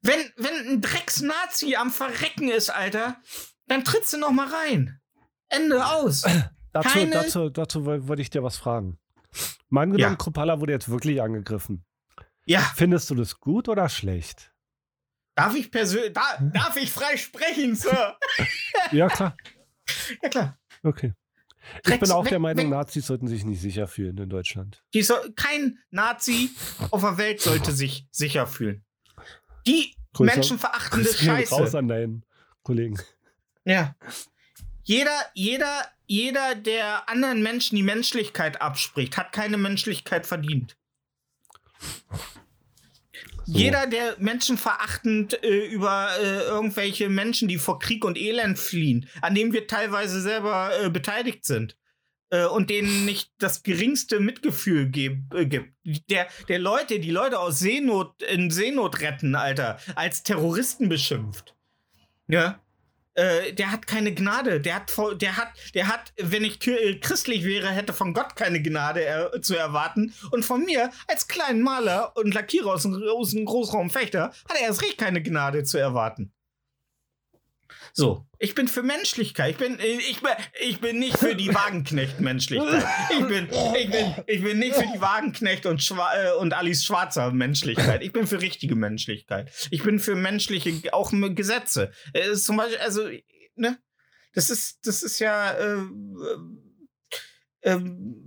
Wenn, wenn ein Drecks-Nazi am Verrecken ist, Alter, dann trittst du noch mal rein. Ende aus. Dazu, Keine- dazu, dazu woll- wollte ich dir was fragen. Mal angenommen, Ja. Kropala wurde jetzt wirklich angegriffen. Ja, Findest du das gut oder schlecht? darf ich persönlich, da, darf ich frei sprechen, Sir? Ja, klar. Ja, klar. Okay. Ich Drecks- bin auch weg- der Meinung, weg- Nazis sollten sich nicht sicher fühlen in Deutschland. Soll, kein Nazi auf der Welt sollte sich sicher fühlen. Die Grüße- menschenverachtende Grüße gehen raus Scheiße. an deinen Kollegen. Ja. Jeder, jeder, jeder, der anderen Menschen die Menschlichkeit abspricht, hat keine Menschlichkeit verdient. So. Jeder, der menschenverachtend äh, über äh, irgendwelche Menschen, die vor Krieg und Elend fliehen, an dem wir teilweise selber äh, beteiligt sind äh, und denen nicht das geringste Mitgefühl äh, gibt, der, der Leute, die Leute aus Seenot in Seenot retten, Alter, als Terroristen beschimpft. Ja. Äh, der hat keine Gnade. Der hat, der hat, der hat, wenn ich äh, christlich wäre, hätte von Gott keine Gnade er, zu erwarten. Und von mir als kleinen Maler und Lackierer aus, dem- aus dem Großraum Fechter hat er erst recht keine Gnade zu erwarten. So, ich bin für Menschlichkeit. Ich bin, ich bin, ich bin nicht für die Wagenknecht-Menschlichkeit. Ich bin, ich bin, ich bin nicht für die Wagenknecht und, Schwa äh, und Alice Schwarzer Menschlichkeit. Ich bin für richtige Menschlichkeit. Ich bin für menschliche, auch Gesetze. Äh, zum Beispiel, also, ne? Das ist, das ist ja, äh,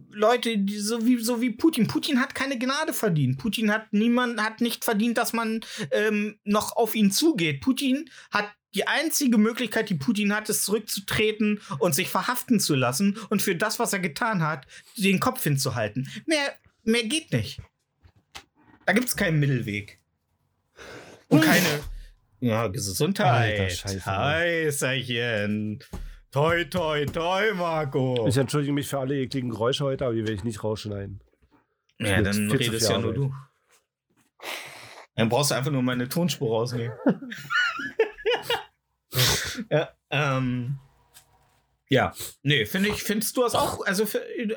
Leute, die, so, wie, so wie Putin. Putin hat keine Gnade verdient. Putin hat niemand, hat nicht verdient, dass man ähm, noch auf ihn zugeht. Putin hat die einzige Möglichkeit, die Putin hat, ist zurückzutreten und sich verhaften zu lassen und für das, was er getan hat, den Kopf hinzuhalten. Mehr, mehr geht nicht. Da gibt es keinen Mittelweg. Und keine. Ja, Gesundheit. Alter, Scheiße, Heißerchen. Toi, toi, toi, Marco. Ich entschuldige mich für alle ekligen Geräusche heute, aber die werde ich nicht rausschneiden. ja, dann redest ja nur du. Dann brauchst du einfach nur meine Tonspur rausnehmen. ja, ähm. Ja, nee, finde ich, findest du das auch, also,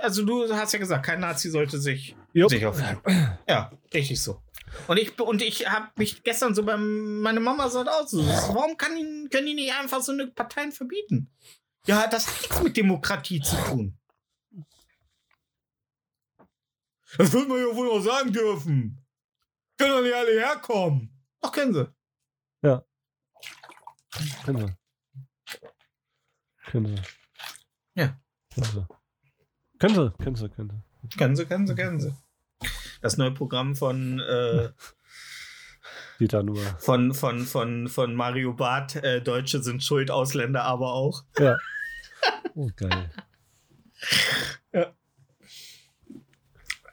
also du hast ja gesagt, kein Nazi sollte sich, Jupp. sich aufhören. Ja, richtig so. Und ich, und ich habe mich gestern so beim, meine Mama sagt auch so, warum kann die, können die nicht einfach so eine Parteien verbieten? Ja, das hat nichts mit Demokratie zu tun. Das wird man ja wohl auch sagen dürfen. Können doch nicht alle herkommen. Doch, können sie. Können sie. Können sie. Ja. Können sie. Können sie, können sie, können sie. Können sie, können sie, können sie. Das neue Programm von, äh, Dieter nur. von, von, von, von Mario Barth, äh, Deutsche sind schuld, Ausländer aber auch. Ja. Oh, geil.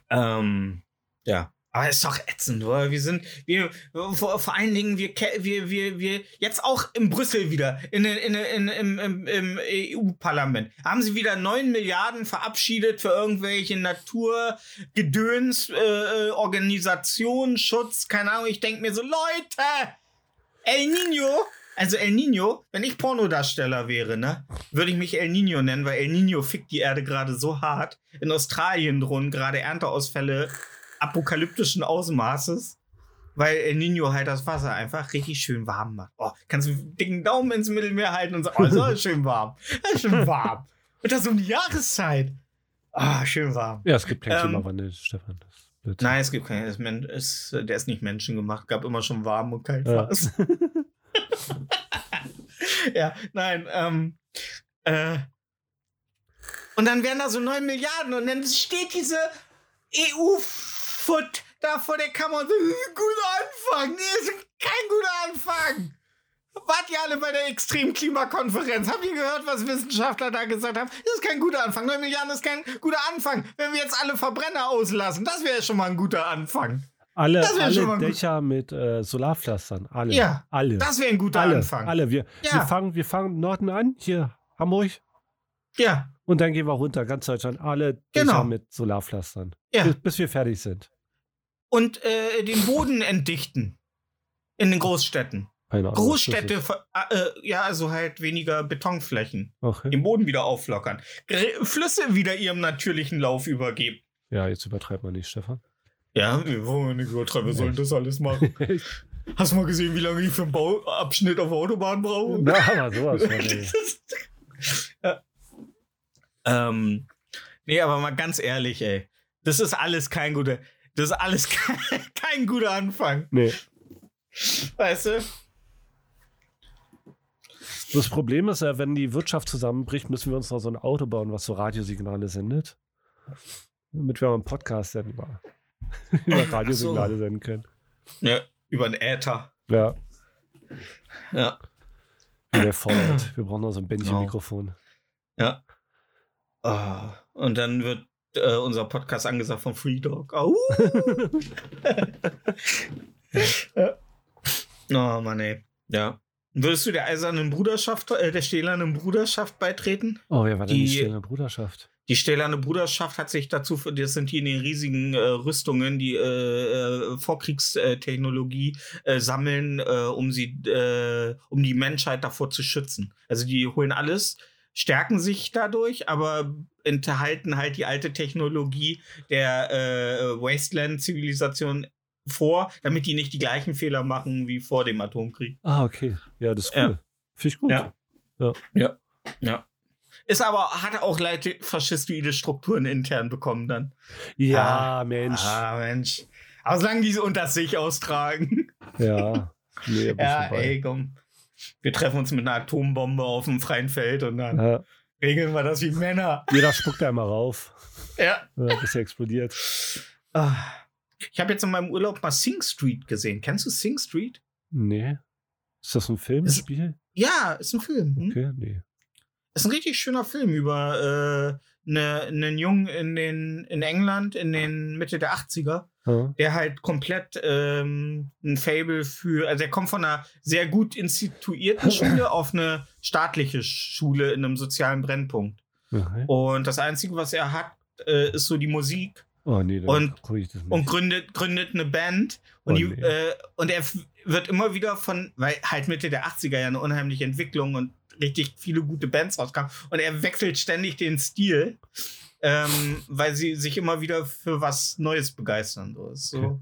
Ähm, ja. Aber ist doch ätzend, oder? Wir sind, wir, vor, vor allen Dingen, wir, wir, wir, wir, jetzt auch in Brüssel wieder, in, den- in, in, im, im, EU-Parlament, haben sie wieder 9 Milliarden verabschiedet für irgendwelche Naturgedöns, äh, Organisationen, Schutz, keine Ahnung. Ich denke mir so, Leute, El Nino, also El Nino, wenn ich Pornodarsteller wäre, ne, würde ich mich El Nino nennen, weil El Nino fickt die Erde gerade so hart. In Australien drohen gerade Ernteausfälle apokalyptischen Ausmaßes, weil El Nino halt das Wasser einfach richtig schön warm macht. Oh, kannst du einen dicken Daumen ins Mittelmeer halten und sagen, oh, so ist schön warm. Das ist schön warm. Und das um die Jahreszeit. Ah, schön warm. Ja, es gibt keinen Ähm, Klimawandel, Stefan. Blödsinn. Nein, es gibt keinen. es ist Der ist nicht menschengemacht. Gab immer schon warm und kalt Ja. ja, nein, ähm, äh, und dann werden da so 9 Milliarden und dann steht diese EU-Foot da vor der Kamera und sagt, das ist ein guter Anfang. Nee, ist kein guter Anfang. Wart ihr alle bei der extremen Klimakonferenz? Habt ihr gehört, was Wissenschaftler da gesagt haben? Das ist kein guter Anfang. 9 Milliarden ist kein guter Anfang. Wenn wir jetzt alle Verbrenner auslassen, das wäre schon mal ein guter Anfang. Alle, alle gut. Dächer mit äh, Solarpflastern. Alle. Ja, alle. Das wäre ein guter alle, Anfang. alle. Wir, Ja. wir, fangen, wir fangen Norden an, hier Hamburg, Ja, und dann gehen wir runter, ganz Deutschland. Alle Dächer Genau. mit Solarpflastern. ja. Bis, bis wir fertig sind. Und äh, den Boden entdichten. In den Großstädten. Keine Ahnung. Großstädte, ver- äh, ja, also halt weniger Betonflächen. Okay. Den Boden wieder auflockern. Flüsse wieder ihrem natürlichen Lauf übergeben. Ja, jetzt übertreibt man nicht, Stefan. Ja, wir wollen nicht übertreiben, wir sollen das alles machen. Hast du mal gesehen, wie lange die für einen Bauabschnitt auf der Autobahn brauchen? Na, aber sowas von, ja. ähm, nee, aber mal ganz ehrlich, ey. Das ist alles kein guter, das ist alles kein, kein guter Anfang. Nee. Weißt du? Das Problem ist ja, wenn die Wirtschaft zusammenbricht, müssen wir uns noch so ein Auto bauen, was so Radiosignale sendet. Damit wir mal einen Podcast senden, über, über Radiosignale senden können. Ja, über den Äther. Ja, Ja. wie der Fallout. Wir brauchen noch so ein Genau. Bändchen-Mikrofon. Ja. Ah, und dann wird äh, unser Podcast angesagt von Free Dog. Au! ja. Oh Mann, ey. Ja. Würdest du der eisernen Bruderschaft, äh, der stählernen Bruderschaft beitreten? Oh, wer war denn die Die- stille Bruderschaft? Die stählerne Bruderschaft hat sich dazu, das sind die in den riesigen äh, Rüstungen, die äh, äh, Vorkriegstechnologie äh, sammeln, äh, um sie, äh, um die Menschheit davor zu schützen. Also die holen alles, stärken sich dadurch, aber enthalten halt die alte Technologie der äh, Wasteland-Zivilisation vor, damit die nicht die gleichen Fehler machen wie vor dem Atomkrieg. Ah, okay. Ja, das ist Ja. cool. Finde ich gut. Ja. Ja. Ist aber, hat auch leider faschistoide Strukturen intern bekommen dann. Ja, Mensch. Ah, Mensch. Aber solange die sie unter sich austragen. Ja. Nee, ja, ey, komm. Wir treffen uns mit einer Atombombe auf dem freien Feld und dann Ja. regeln wir das wie Männer. Jeder spuckt da immer rauf. Ja. Ja, bis er explodiert. Ah. Ich habe jetzt in meinem Urlaub mal Sing Street gesehen. Kennst du Sing Street? Nee. Ist das ein Film, ein Ist-? Ja, ist ein Film. Hm? Okay, nee. Ist ein richtig schöner Film über äh, ne, einen Jungen in, den, in England in den Mitte der 80er, Ja. der halt komplett ähm, ein Fable für, also der kommt von einer sehr gut instituierten Schule auf eine staatliche Schule in einem sozialen Brennpunkt. Okay. Und das Einzige, was er hat, äh, ist so die Musik Oh nee, Und- und gründet, gründet eine Band. Und, Oh, die, nee. äh, und er wird immer wieder von, weil halt Mitte der 80er ja eine unheimliche Entwicklung und richtig viele gute Bands rauskamen. Und er wechselt ständig den Stil, ähm, weil sie sich immer wieder für was Neues begeistern. So. So.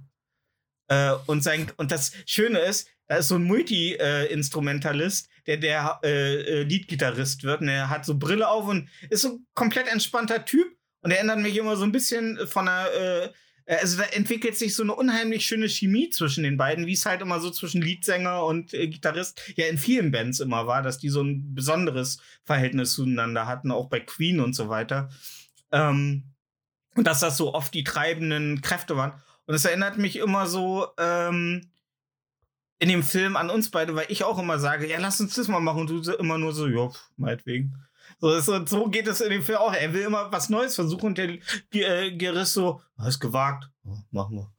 Äh, und, sein, und das Schöne ist, da ist so ein Multi-Instrumentalist, der der äh, äh, Leadgitarrist wird. Und er hat so Brille auf und ist so ein komplett entspannter Typ. Und er erinnert mich immer so ein bisschen von einer, äh, also da entwickelt sich so eine unheimlich schöne Chemie zwischen den beiden, wie es halt immer so zwischen Leadsänger und äh, Gitarrist ja in vielen Bands immer war, dass die so ein besonderes Verhältnis zueinander hatten, auch bei Queen und so weiter. Ähm, und dass das so oft die treibenden Kräfte waren. Und es erinnert mich immer so ähm, in dem Film an uns beide, weil ich auch immer sage, ja, lass uns das mal machen. Und du immer nur so, ja, meinetwegen. So, ist, so, so geht es in dem Film auch. Er will immer was Neues versuchen und der äh, Gerist so, hast gewagt. Ja, machen wir.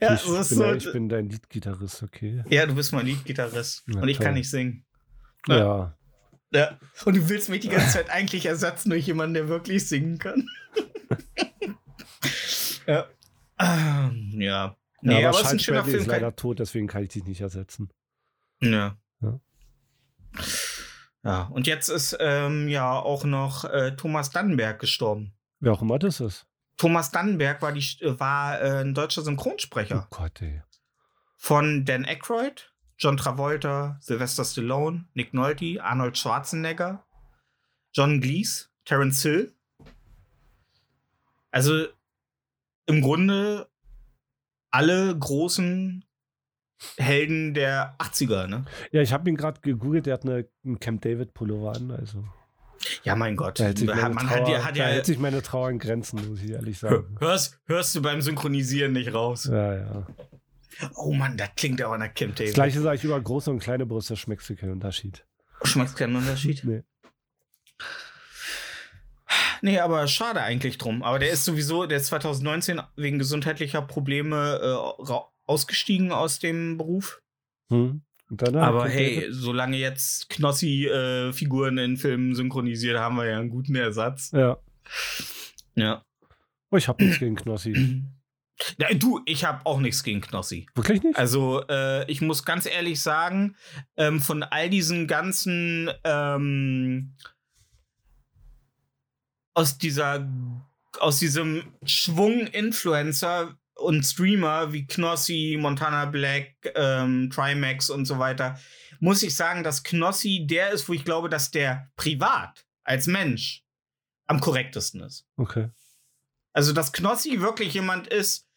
ja, ich, bin, so, ich bin dein Liedgitarrist, okay. ja, du bist mein Liedgitarrist. Na und ich toll. kann nicht singen. Ja. Ja. Ja. Und du willst mich die ganze Zeit eigentlich ersetzen durch jemanden, der wirklich singen kann. ja. Ähm, ja. Nee, ja, aber, aber es ist ein schöner Film. ist leider tot, deswegen kann ich dich nicht ersetzen. Ja. Ja. Ja, und jetzt ist ähm, ja auch noch äh, Thomas Dannenberg gestorben. Wer auch immer das ist. Thomas Dannenberg war, die, war äh, ein deutscher Synchronsprecher Oh Gott, ey. von Dan Aykroyd, John Travolta, Sylvester Stallone, Nick Nolte, Arnold Schwarzenegger, John Cleese, Terence Hill. Also im Grunde alle großen Helden der 80er, ne? Ja, ich habe ihn gerade gegoogelt, der hat eine, einen Camp David Pullover an, also. Ja, mein Gott. Da hält sich Man meine, hat Trauer, ja, hat ja hält sich meine Trauer in Grenzen, muss ich ehrlich sagen. Hörst, hörst du beim Synchronisieren nicht raus? Ja, ja. Oh Mann, das klingt aber nach Das David. gleiche sage ich über große und kleine Brüste, schmeckst du keinen Unterschied. Schmeckt keinen Unterschied? Nee. Nee, aber schade eigentlich drum. Aber der ist sowieso, der ist 2019 wegen gesundheitlicher Probleme äh, ra- ausgestiegen aus dem Beruf. Hm? Aber hey, solange jetzt Knossi-Figuren in Filmen synchronisiert, haben wir ja einen guten Ersatz. Ja. Ja. Oh, ich habe nichts gegen Knossi. ja du, ich habe auch nichts gegen Knossi. Wirklich nicht? Also, äh, ich muss ganz ehrlich sagen, ähm, von all diesen ganzen ähm, aus dieser aus diesem Schwung Influencer und Streamer wie Knossi, Montana Black, ähm, Trimax und so weiter, muss ich sagen, dass Knossi der ist, wo ich glaube, dass der privat als Mensch am korrektesten ist. Okay. Also, dass Knossi wirklich jemand ist,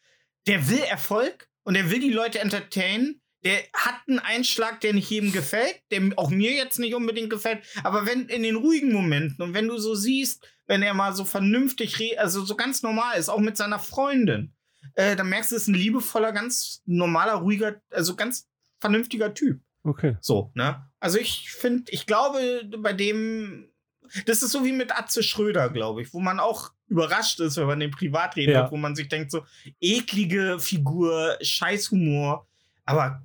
der will Erfolg und der will die Leute entertainen. Der hat einen Einschlag, der nicht jedem gefällt, der auch mir jetzt nicht unbedingt gefällt. Aber wenn in den ruhigen Momenten und wenn du so siehst, wenn er mal so vernünftig, also so ganz normal ist, auch mit seiner Freundin, äh, dann merkst du, es ist ein liebevoller, ganz normaler, ruhiger, also ganz vernünftiger Typ. Okay. So, ne? Also ich finde, ich glaube, bei dem, das ist so wie mit Atze Schröder, glaube ich, wo man auch überrascht ist, wenn man den privat redet, Ja. wo man sich denkt, so eklige Figur, Scheißhumor, aber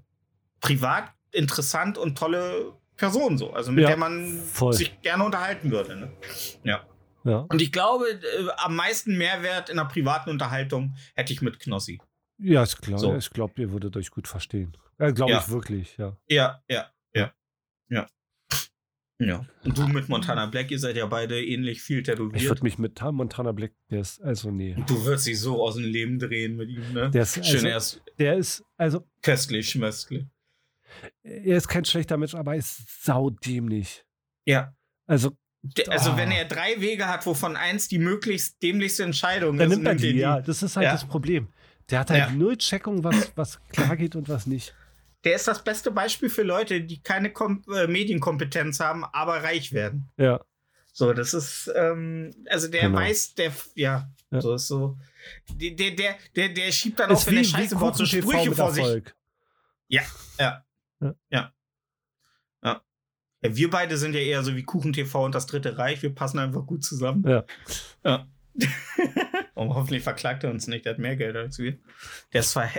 privat interessant und tolle Person so, also mit Ja, der man voll. sich gerne unterhalten würde. Ne? Ja. Ja. Und ich glaube, äh, am meisten Mehrwert in einer privaten Unterhaltung hätte ich mit Knossi. Ja, ich glaube, So. ich glaub, ihr würdet euch gut verstehen. Ja, glaube Ja. ich wirklich, ja. Ja, ja, ja, ja. Ja. Und du mit Montana Black, ihr seid ja beide ähnlich viel Ich tätowiert. würde mich mit Montana Black, der ist, also nee. Du würdest dich so aus dem Leben drehen mit ihm, ne? Der ist, Schön also, erst der ist, also, köstlich, schmöstlich. er ist kein schlechter Mensch, aber er ist saudämlich. Ja. Also, Also, Ah. wenn er drei Wege hat, wovon eins die möglichst dämlichste Entscheidung dann ist, nimmt er die, ja. Das ist halt Ja. das Problem. Der hat halt Ja. null Checkung, was, was klar geht und was nicht. Der ist das beste Beispiel für Leute, die keine Kom äh, Medienkompetenz haben, aber reich werden. Ja. So, das ist, ähm, also der Genau. weiß, der, ja, Ja. so ist so. Der, der, der, der, der schiebt dann auch, Ist wenn der Scheiße baut, so Sprüche vor sich. Erfolg. Ja, wir beide sind ja eher so wie Kuchen TV und das Dritte Reich. Wir passen einfach gut zusammen. Ja. Ja. und hoffentlich verklagt er uns nicht. Der hat mehr Geld als wir. Der ist zwar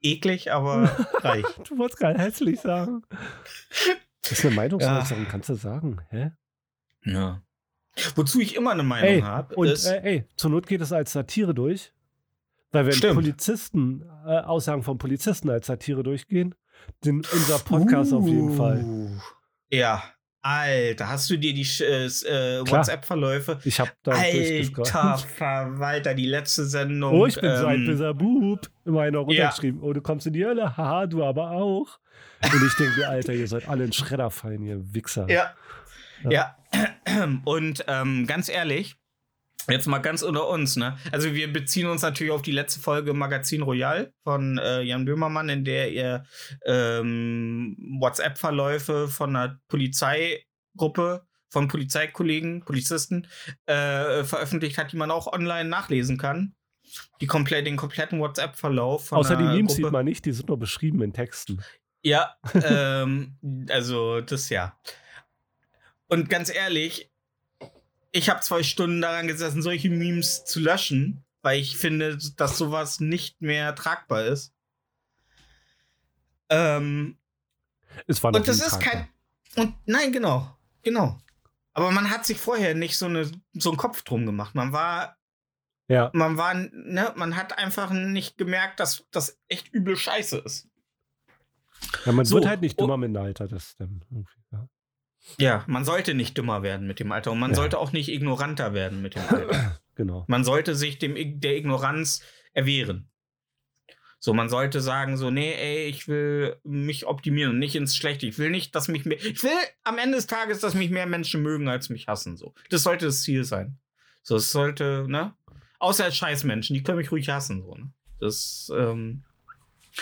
eklig, aber reich. Du wolltest gerade hässlich sagen. Das ist eine Meinungsäußerung, kannst du sagen. Hä? Ja. Wozu ich immer eine Meinung habe, und ist. äh, ey, zur Not geht es als Satire durch. Weil wenn Stimmt. Polizisten, äh, Aussagen von Polizisten als Satire durchgehen, den, unser Podcast auf jeden Fall. Ja. Alter, hast du dir die äh, äh. WhatsApp-Verläufe? Ich hab da Alter. Verwalter, die letzte Sendung. Oh, ich bin so ein ähm, böser Bub. Immer einer ja. runtergeschrieben. Oh, du kommst in die Hölle. Haha, du aber auch. Und ich denke mir, Alter, ihr sollt alle in Schredder fallen, ihr Wichser. Ja. Ja. Ja. Und ähm, ganz ehrlich, jetzt mal ganz unter uns, ne? Also wir beziehen uns natürlich auf die letzte Folge Magazin Royal von äh, Jan Böhmermann, in der er ähm, WhatsApp-Verläufe von einer Polizeigruppe von Polizeikollegen, Polizisten äh, veröffentlicht hat, die man auch online nachlesen kann. Die komplett, den kompletten WhatsApp-Verlauf von Außer die Memes Gruppe. sieht man nicht, die sind nur beschrieben in Texten. Ja, ähm, also das ja. Und ganz ehrlich, ich habe zwei Stunden daran gesessen, solche Memes zu löschen, weil ich finde, dass sowas nicht mehr tragbar ist. Ähm, Es war und das ist tragbar. kein. Und nein, genau, genau. Aber man hat sich vorher nicht so, eine, so einen Kopf drum gemacht. Man war Ja, man war, ne, man hat einfach nicht gemerkt, dass das echt übel Scheiße ist. ja man So, wird halt nicht dummer mit dem Alter. Das dann irgendwie, ja. Ja, man sollte nicht dümmer werden mit dem Alter und man Ja. sollte auch nicht ignoranter werden mit dem Alter. Genau. man sollte sich dem, der Ignoranz erwehren. So, man sollte sagen, so, nee, ey, ich will mich optimieren und nicht ins Schlechte. Ich will nicht, dass mich mehr, ich will am Ende des Tages, dass mich mehr Menschen mögen, als mich hassen. So, das sollte das Ziel sein. So, es sollte, ne? Außer als Scheißmenschen, die können mich ruhig hassen, so, ne? Das, ähm,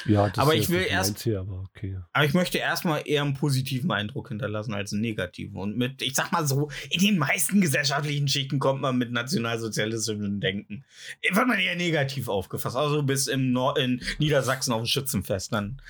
Ja, das Aber ist ich will erst- mein Ziel, aber okay. Aber ich möchte erstmal eher einen positiven Eindruck hinterlassen als einen negativen. Und mit, ich sag mal so, in den meisten gesellschaftlichen Schichten kommt man mit nationalsozialistischem Denken. Wird man eher negativ aufgefasst. Also bis im Nor in Niedersachsen auf dem Schützenfest, dann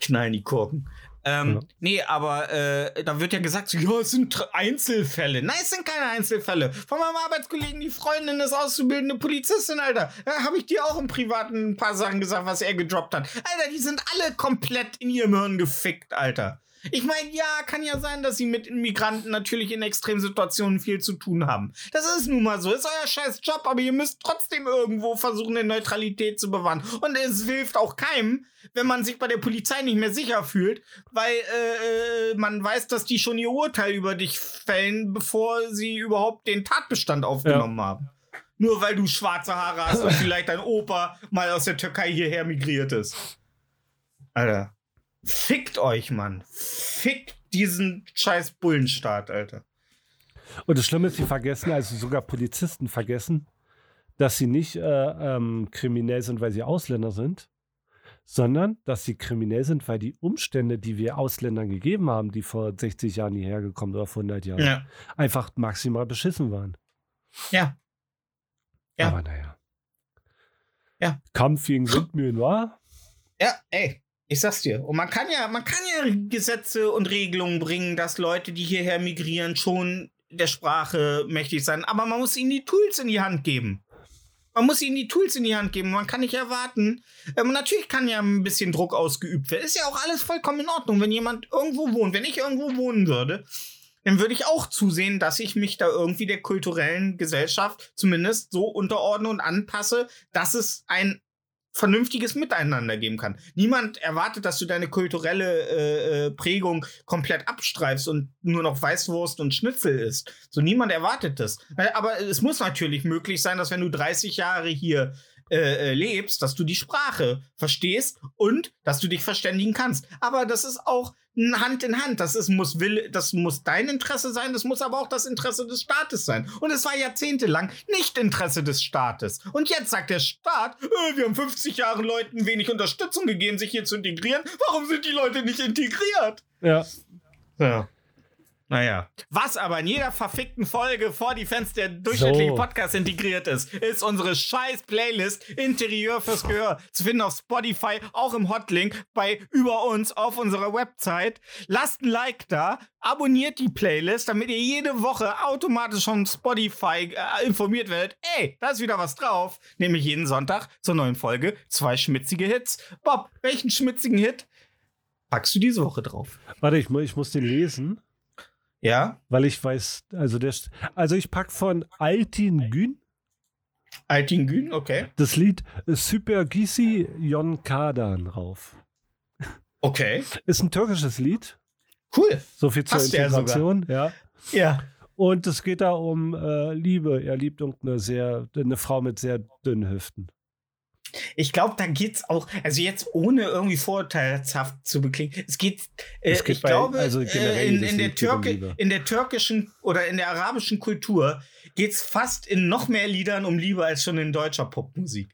knallen die Kurken. Ähm, Ja. Nee, aber äh, da wird ja gesagt, so, ja, es sind Einzelfälle. Nein, es sind keine Einzelfälle. Von meinem Arbeitskollegen, die Freundin ist auszubildende Polizistin, Alter. Da habe ich dir auch im Privaten ein paar Sachen gesagt, was er gedroppt hat. Alter, die sind alle komplett in ihrem Hirn gefickt, Alter. Ich meine, ja, kann ja sein, dass sie mit Migranten natürlich in Extremsituationen viel zu tun haben. Das ist nun mal so. Ist euer scheiß Job, aber ihr müsst trotzdem irgendwo versuchen, eine Neutralität zu bewahren. Und es hilft auch keinem, wenn man sich bei der Polizei nicht mehr sicher fühlt, weil äh, äh, man weiß, dass die schon ihr Urteil über dich fällen, bevor sie überhaupt den Tatbestand aufgenommen haben. Nur weil du schwarze Haare hast und vielleicht dein Opa mal aus der Türkei hierher migriert ist. Alter. Fickt euch, Mann. Fickt diesen scheiß Bullenstaat, Alter. Und das Schlimme ist, sie vergessen, also sogar Polizisten vergessen, dass sie nicht äh, ähm, kriminell sind, weil sie Ausländer sind, sondern dass sie kriminell sind, weil die Umstände, die wir Ausländern gegeben haben, die vor 60 Jahren hierher gekommen oder vor 100 Jahren, Ja. einfach maximal beschissen waren. Ja. Ja. Aber naja. Ja. Kampf gegen Windmühlen war. Ja, ey. Ich sag's dir. Und man kann ja, man kann ja Gesetze und Regelungen bringen, dass Leute, die hierher migrieren, schon der Sprache mächtig sein. Aber man muss ihnen die Tools in die Hand geben. Man muss ihnen die Tools in die Hand geben. Man kann nicht erwarten. Ähm, natürlich kann ja ein bisschen Druck ausgeübt werden. Ist ja auch alles vollkommen in Ordnung, wenn jemand irgendwo wohnt. Wenn ich irgendwo wohnen würde, dann würde ich auch zusehen, dass ich mich da irgendwie der kulturellen Gesellschaft zumindest so unterordne und anpasse, dass es ein vernünftiges Miteinander geben kann. Niemand erwartet, dass du deine kulturelle äh, äh, Prägung komplett abstreifst und nur noch Weißwurst und Schnitzel isst. So niemand erwartet das. Äh, Aber es muss natürlich möglich sein, dass wenn du 30 Jahre hier äh, äh, lebst, dass du die Sprache verstehst und dass du dich verständigen kannst. Aber das ist auch Hand in Hand. Das ist, muss, will, das muss dein Interesse sein, das muss aber auch das Interesse des Staates sein. Und es war jahrzehntelang nicht Interesse des Staates. Und jetzt sagt der Staat, äh, wir haben 50 Jahre Leuten wenig Unterstützung gegeben, sich hier zu integrieren. Warum sind die Leute nicht integriert? Ja. Ja. Naja. Was aber in jeder verfickten Folge vor die Fans der durchschnittlichen So. Podcast integriert ist, ist unsere scheiß Playlist Interieur fürs Gehör zu finden auf Spotify, auch im Hotlink bei über uns auf unserer Website. Lasst ein Like da, abonniert die Playlist, damit ihr jede Woche automatisch von Spotify äh, informiert werdet. Ey, da ist wieder was drauf. Nämlich jeden Sonntag zur neuen Folge zwei schmitzige Hits. Bob, welchen schmitzigen Hit packst du diese Woche drauf? Warte, ich, ich muss den lesen, Ja? weil ich weiß, also der, also ich pack von Altin Gün Altingün, okay. das Lied Super Gisi Yon Kadan rauf. Okay. Ist ein türkisches Lied, Cool. so viel zur Passt. Integration, ja. Ja. Und es geht da um äh, Liebe. Er liebt irgendeine sehr, eine Frau mit sehr dünnen Hüften. Ich glaube, da geht's auch, also jetzt ohne irgendwie vorurteilshaft zu beklingen, es geht, äh, Es geht ich bei- glaube, also äh, in, in, der geht Türke, in der türkischen oder in der arabischen Kultur geht's fast in noch mehr Liedern um Liebe als schon in deutscher Popmusik.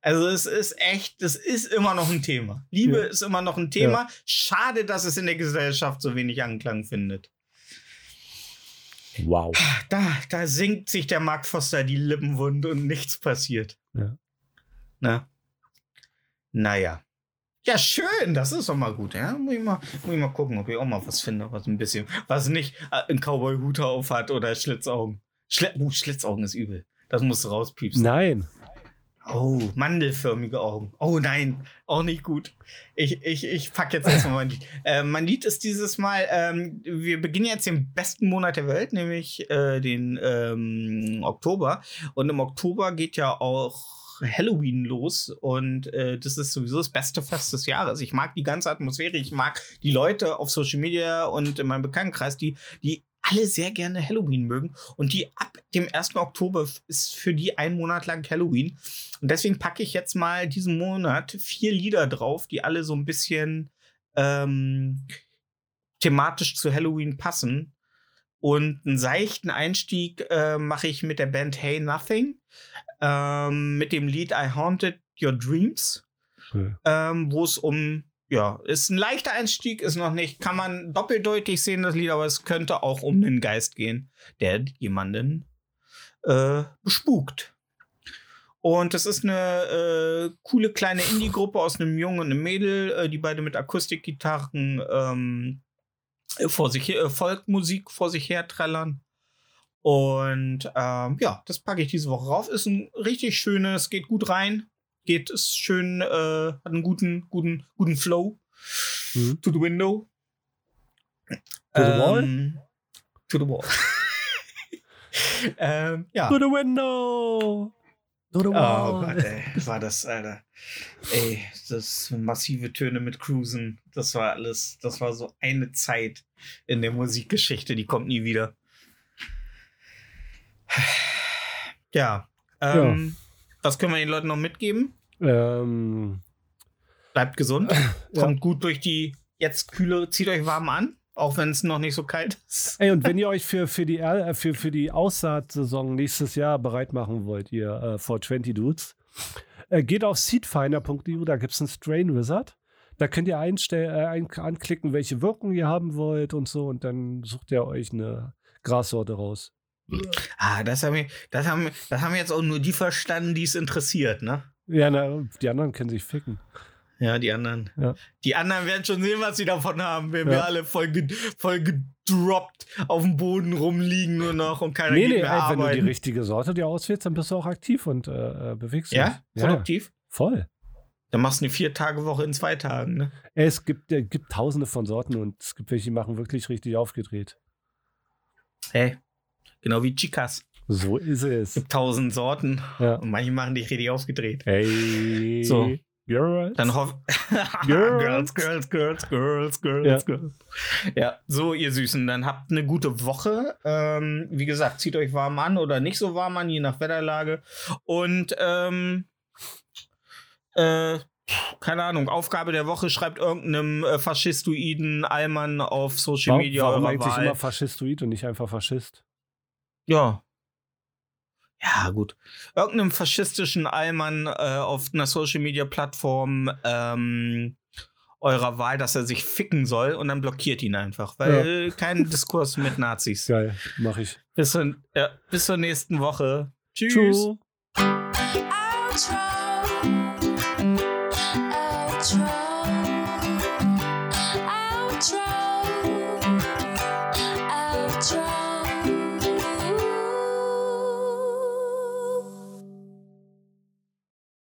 Also es ist echt, das ist immer noch ein Thema. Liebe Ja. ist immer noch ein Thema. Schade, dass es in der Gesellschaft so wenig Anklang findet. Wow. Da, da singt sich der Mark Foster die Lippen wund und nichts passiert. Ja. Na? Naja. Ja, schön, das ist doch mal gut, ja. Muss ich mal, muss ich mal gucken, ob ich auch mal was finde, was ein bisschen, was nicht äh, einen Cowboy-Hut auf hat oder Schlitzaugen. Schli uh, Schlitzaugen ist übel. Das musst du rauspiepsen. Nein. Oh, mandelförmige Augen. Oh nein, auch nicht gut. Ich, ich, ich pack jetzt erstmal mein Lied. Äh, mein Lied ist dieses Mal, ähm, wir beginnen jetzt den besten Monat der Welt, nämlich äh, den ähm, Oktober. Und im Oktober geht ja auch Halloween los und äh, das ist sowieso das beste Fest des Jahres. Ich mag die ganze Atmosphäre, ich mag die Leute auf Social Media und in meinem Bekanntenkreis, die, die alle sehr gerne Halloween mögen und die ab dem 1. Oktober ist für die ein Monat lang Halloween. Und deswegen packe ich jetzt mal diesen Monat vier Lieder drauf, die alle so ein bisschen ähm, thematisch zu Halloween passen. Und einen seichten Einstieg äh, mache ich mit der Band Hey Nothing, ähm, mit dem Lied I Haunted Your Dreams, Ja. ähm, wo es um, ja, ist ein leichter Einstieg, ist noch nicht, kann man doppeldeutig sehen, das Lied, aber es könnte auch um den Geist gehen, der jemanden äh, bespukt. Und das ist eine äh, coole kleine Indie-Gruppe aus einem Jungen und einem Mädel, äh, die beide mit Akustikgitarren ähm, äh, vor sich äh, Folkmusik vor sich her trällern. Und ähm, ja, das packe ich diese Woche rauf. Ist ein richtig schönes, geht gut rein. Geht, ist schön, äh, hat einen guten, guten, guten Flow. Mhm. To the window. To the wall? Ähm, To the wall. ähm, ja. To the window. To the Oh wall. Gott, ey. War das, Alter. Ey, das massive Töne mit Cruisen. Das war alles, das war so eine Zeit in der Musikgeschichte, die kommt nie wieder. Ja. Ähm, Was können wir den Leuten noch mitgeben? Ähm, Bleibt gesund. Ja. Kommt gut durch die jetzt kühle, zieht euch warm an, auch wenn es noch nicht so kalt ist. ey, und wenn ihr euch für, für, die, äh, für, für die Aussaatsaison nächstes Jahr bereit machen wollt, ihr äh, 420 Dudes, äh, geht auf seedfinder.eu, da gibt es einen Strain Wizard. Da könnt ihr einstell, äh, ein, anklicken, welche Wirkung ihr haben wollt und so, und dann sucht ihr euch eine Grassorte raus. Ah, das haben wir, das haben, das haben jetzt auch nur die verstanden, die es interessiert, ne? Ja, na, die anderen können sich ficken. Ja, die anderen. Ja. Die anderen werden schon sehen, was sie davon haben, wenn wir Ja. alle voll, ge voll gedroppt auf dem Boden rumliegen nur noch und keiner Nee, geht nee, mehr ey, wenn du die arbeiten. richtige Sorte dir auswählst, dann bist du auch aktiv und äh, äh, bewegst dich. ja? Produktiv? voll. Dann machst du eine Vier-Tage-Woche in zwei Tagen, ne? Es gibt, äh, gibt tausende von Sorten und es gibt welche, die machen wirklich richtig aufgedreht. Hey. Genau wie Chicas. So ist es. Gibt tausend Sorten Ja. und manche machen dich richtig aufgedreht. Hey. So. Girls. Dann hoff Girls. girls, girls, girls, girls, girls, Ja. girls. Ja, so ihr Süßen, dann habt eine gute Woche. Ähm, wie gesagt, zieht euch warm an oder nicht so warm an, je nach Wetterlage. Und ähm, äh, keine Ahnung, Aufgabe der Woche, schreibt irgendeinem äh, faschistoiden Allmann auf Social warum, Media warum eurer eigentlich Wahl. immer Faschistoid und nicht einfach Faschist? Ja. Ja, gut. Irgendeinem faschistischen Allmann äh, auf einer Social Media Plattform ähm, eurer Wahl, dass er sich ficken soll und dann blockiert ihn einfach, weil kein Diskurs mit Nazis. Geil, mach ich. Bis, zur- ja, bis zur nächsten Woche. Tschüss. Tschüss.